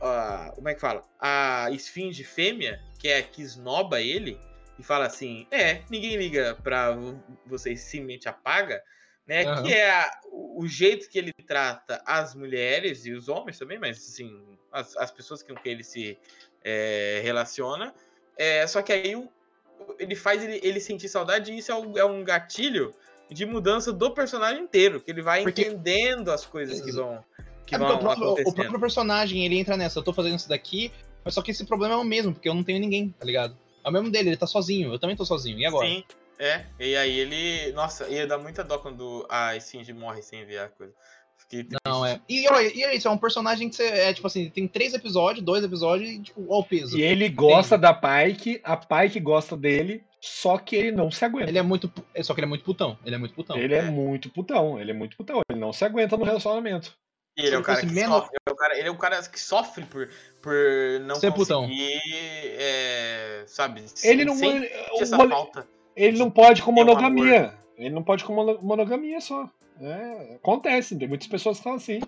a- como é que fala? A esfinge fêmea, que é a que esnoba ele, e fala assim: é, ninguém liga pra vo- vocês simplesmente apaga. Né, Aham. Que é a- o jeito que ele trata as mulheres e os homens também, mas assim, as, as pessoas com quem ele se é, relaciona, É, só que aí o- ele faz ele, ele sentir saudade e isso é um, é um gatilho de mudança do personagem inteiro. Que ele vai Porque- entendendo as coisas que vão, que É vão o, próprio, o próprio personagem, ele entra nessa, eu tô fazendo isso daqui, mas só que esse problema é o mesmo, porque eu não tenho ninguém, tá ligado? É o mesmo dele, ele tá sozinho, eu também tô sozinho, e agora? Sim, é. E aí ele. Nossa, ia dar muita dó quando a Shinji morre sem a coisa. Não, é. E olha, e é isso, é um personagem que você, é tipo assim, tem três episódios, dois episódios e, tipo, ó o peso. E ele gosta da Pike, a Pike gosta dele, só que ele não se aguenta. Ele é muito. pu- Só que ele é muito putão. Ele é muito putão. Ele é É. muito putão, ele é muito putão, ele não se aguenta no relacionamento. E ele é um cara que menos- sofre. Ele é, um cara, ele é um cara que sofre por, por não Ser conseguir. É, sabe? Ele não, Sem ele, essa o falta. ele não pode com um monogamia. Ele não pode com mono- monogamia só. É, acontece, tem muitas pessoas que estão assim.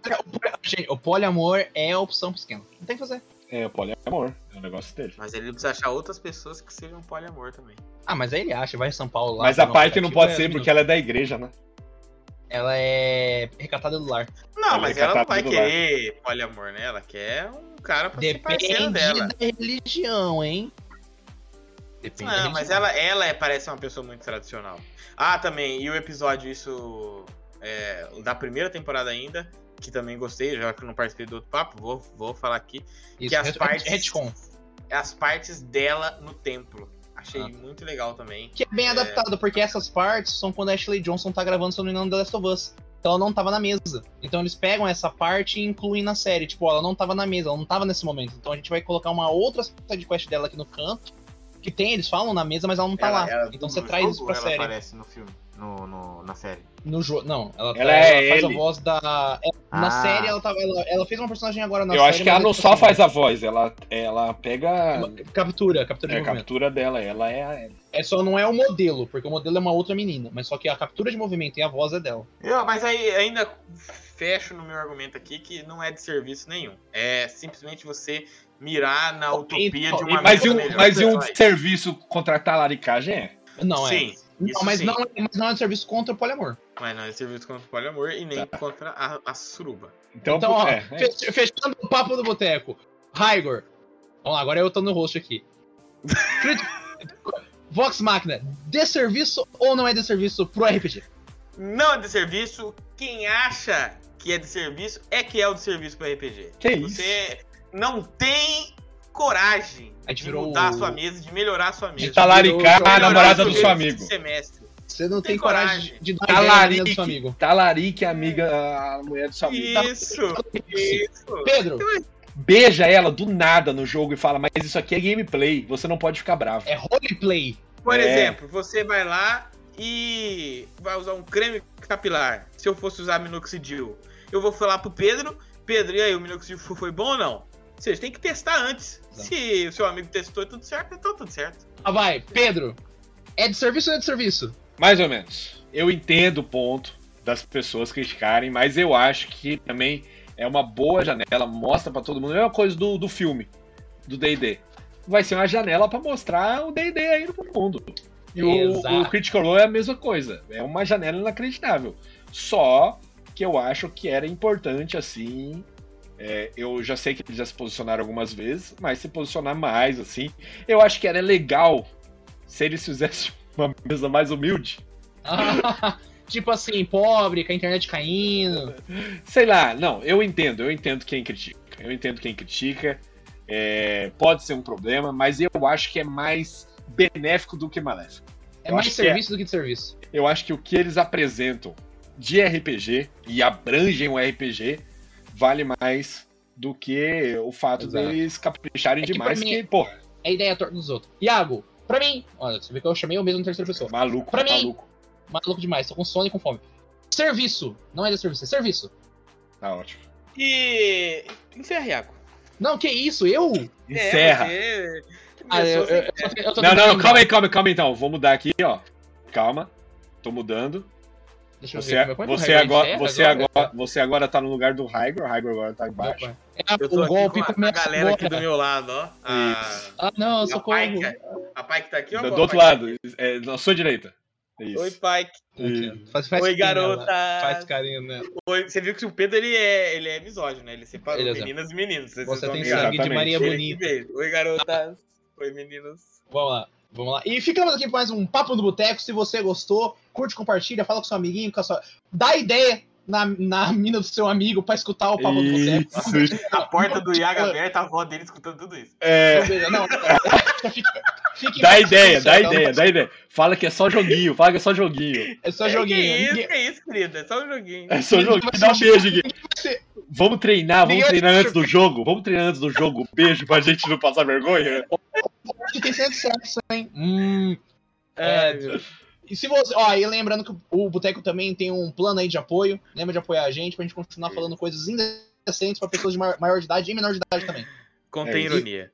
Gente, o poliamor é a opção pro esquema. Não tem que fazer. É, o poliamor, é o negócio dele. Mas ele precisa achar outras pessoas que sejam poliamor também. Ah, mas aí ele acha, vai em São Paulo lá. Mas a Pike não pode ser minuto. porque ela é da igreja, né? Ela é recatada do lar. Não, Ela mas é ela não vai do lar. querer poliamor, né? Ela quer um cara pra ser parceiro Depende dela. da religião, hein? Depende Não, mas ela, ela é, parece uma pessoa muito tradicional. Ah, também, e o episódio, isso. é, da primeira temporada ainda, que também gostei, já que eu não participei do outro papo, vou, vou falar aqui. Isso, que as partes- retcon. As partes dela no templo. Achei Ah. muito legal também. Que é bem É. adaptado, porque essas partes são quando a Ashley Johnson tá gravando, se não me engano, The Last of Us. Então ela não tava na mesa. Então eles pegam essa parte e incluem na série. Tipo, ela não tava na mesa, ela não tava nesse momento. Então a gente vai colocar uma outra side quest dela aqui no canto. Que tem, eles falam na mesa, mas ela não tá Ela- lá. ela então você traz jogo isso pra ou série. Ela aparece no filme, no, no- na série. No jogo. Não, ela, tá- Ela é faz ele. a voz da. é, Na Ah. série ela, tava, ela, ela fez uma personagem agora na Eu série. acho que ela mas não tipo só assim, faz a voz, ela, ela pega Captura, captura de é, a movimento. captura dela, ela é a- É só não é o modelo, porque o modelo é uma outra menina. Mas só que a captura de movimento e a voz é dela. Eu, mas aí ainda fecho no meu argumento aqui que não é de serviço nenhum. É simplesmente você mirar na utopia de uma Mas e vida um, mas e um serviço contratar laricagem é? Não, é. Sim, Não, isso mas não, é- mas não é de serviço contra o poliamor. Mas não é serviço contra o poliamor e nem contra a, a suruba. Então, Então, ó, é, é. fech- fechando o papo do boteco. Raigor. Vamos lá, agora eu tô no rosto aqui. Vox Máquina, de serviço ou não é de serviço pro RPG? Não é de serviço. Quem acha que é de serviço é que é o de serviço para RPG. Que isso? Você não tem coragem A gente de virou mudar a sua mesa, de melhorar a sua mesa. De talaricar Virou- a namorada do seu amigo. Semestre. Você não tem, Tem coragem, coragem. de dar menina do seu Talarique, amigo. talarique a amiga, a mulher do seu amigo. Isso, isso. Pedro, Beija ela do nada no jogo e fala, mas isso aqui é gameplay, você não pode ficar bravo. é roleplay. Por É. exemplo, você vai lá e vai usar um creme capilar. Se eu fosse usar minoxidil, eu vou falar pro Pedro, Pedro, e aí, o minoxidil foi bom ou não? Ou seja, tem que testar antes. Não. Se o seu amigo testou e tudo certo, então tudo certo. Ah, vai, Pedro. É de serviço ou é de serviço? Mais ou menos. Eu entendo o ponto das pessoas criticarem, mas eu acho que também é uma boa janela, mostra pra todo mundo. É uma coisa do, do filme, do D&D. Vai ser uma janela pra mostrar o D&D aí pro mundo. E o, o Critical Role é a mesma coisa. É uma janela inacreditável. Só que eu acho que era importante, assim... é, eu já sei que eles já se posicionaram algumas vezes, mas se posicionar mais, assim... Eu acho que era legal se eles fizessem uma mesa mais humilde. tipo assim, pobre, com a internet caindo. Sei lá, não, eu entendo, eu entendo quem critica. Eu entendo quem critica. é, pode ser um problema, mas eu acho que é mais benéfico do que maléfico. É Eu mais que é. serviço do que de serviço. Eu acho que o que eles apresentam de RPG e abrangem o RPG vale mais do que o fato Exato. deles capricharem É que demais, pra mim- que, É a ideia torta dos outros. Iago, pra mim. Olha, você vê que eu chamei o mesmo em terceira pessoa. maluco, Pra mim- maluco. Maluco demais, tô com sono e com fome. Serviço. Não é de serviço, é serviço. Tá ótimo. E. Encerra, Iago. Não, que isso? Eu? Encerra. É, Ah, eu, eu, eu, tô- eu tô Não, não, calma aí, calma aí, calma aí então. Vou mudar aqui, ó. Calma. Tô mudando. Deixa eu Você, ver. como é que você, Raigor agora, encerra você, agora, você agora tá no lugar do Raigor, o Raigor agora tá embaixo. É, Eu tô o aqui golpe com a, a galera aqui do agora. meu lado, ó. A, Ah, não, a socorro. Pike. A Pike tá aqui, ó. Do, do outro Pike. lado, é, na sua direita. Isso. Oi, Pike. Isso. Faz, faz Oi, garota. nela. Faz carinho nela. Oi, você viu que o Pedro ele é, ele é misógino, né? Ele separou Ele é meninas e meninos. Vocês Você tem sangue de. Maria Bonita. Oi, garotas. Oi, meninos. Vamos lá, vamos lá. E ficamos aqui com mais um Papo do Boteco. Se você gostou, curte, compartilha, fala com seu amiguinho, com a sua... dá ideia na, na mina do seu amigo pra escutar o Papo do Boteco. Isso. A porta do Iago aberta, a avó dele escutando tudo isso. É, Não, não, fica, dá ideia, dá então, ideia, dá ideia. Fala que é só joguinho, fala que é só joguinho. É só É, joguinho. Que isso, Ninguém- que isso, querida? É só joguinho. É só joguinho. Dá um beijo ser- Vamos treinar, vamos treinar antes do jogo. Vamos treinar antes do jogo. Beijo pra gente não passar vergonha. Que tem sendo sexo, hein? Hum. É, E se você. Ó, e lembrando que o Boteco também tem um plano aí de apoio. Lembra de apoiar a gente pra gente continuar falando coisas indecentes pra pessoas de maior, maior de idade e menor de idade também. Contém É ironia.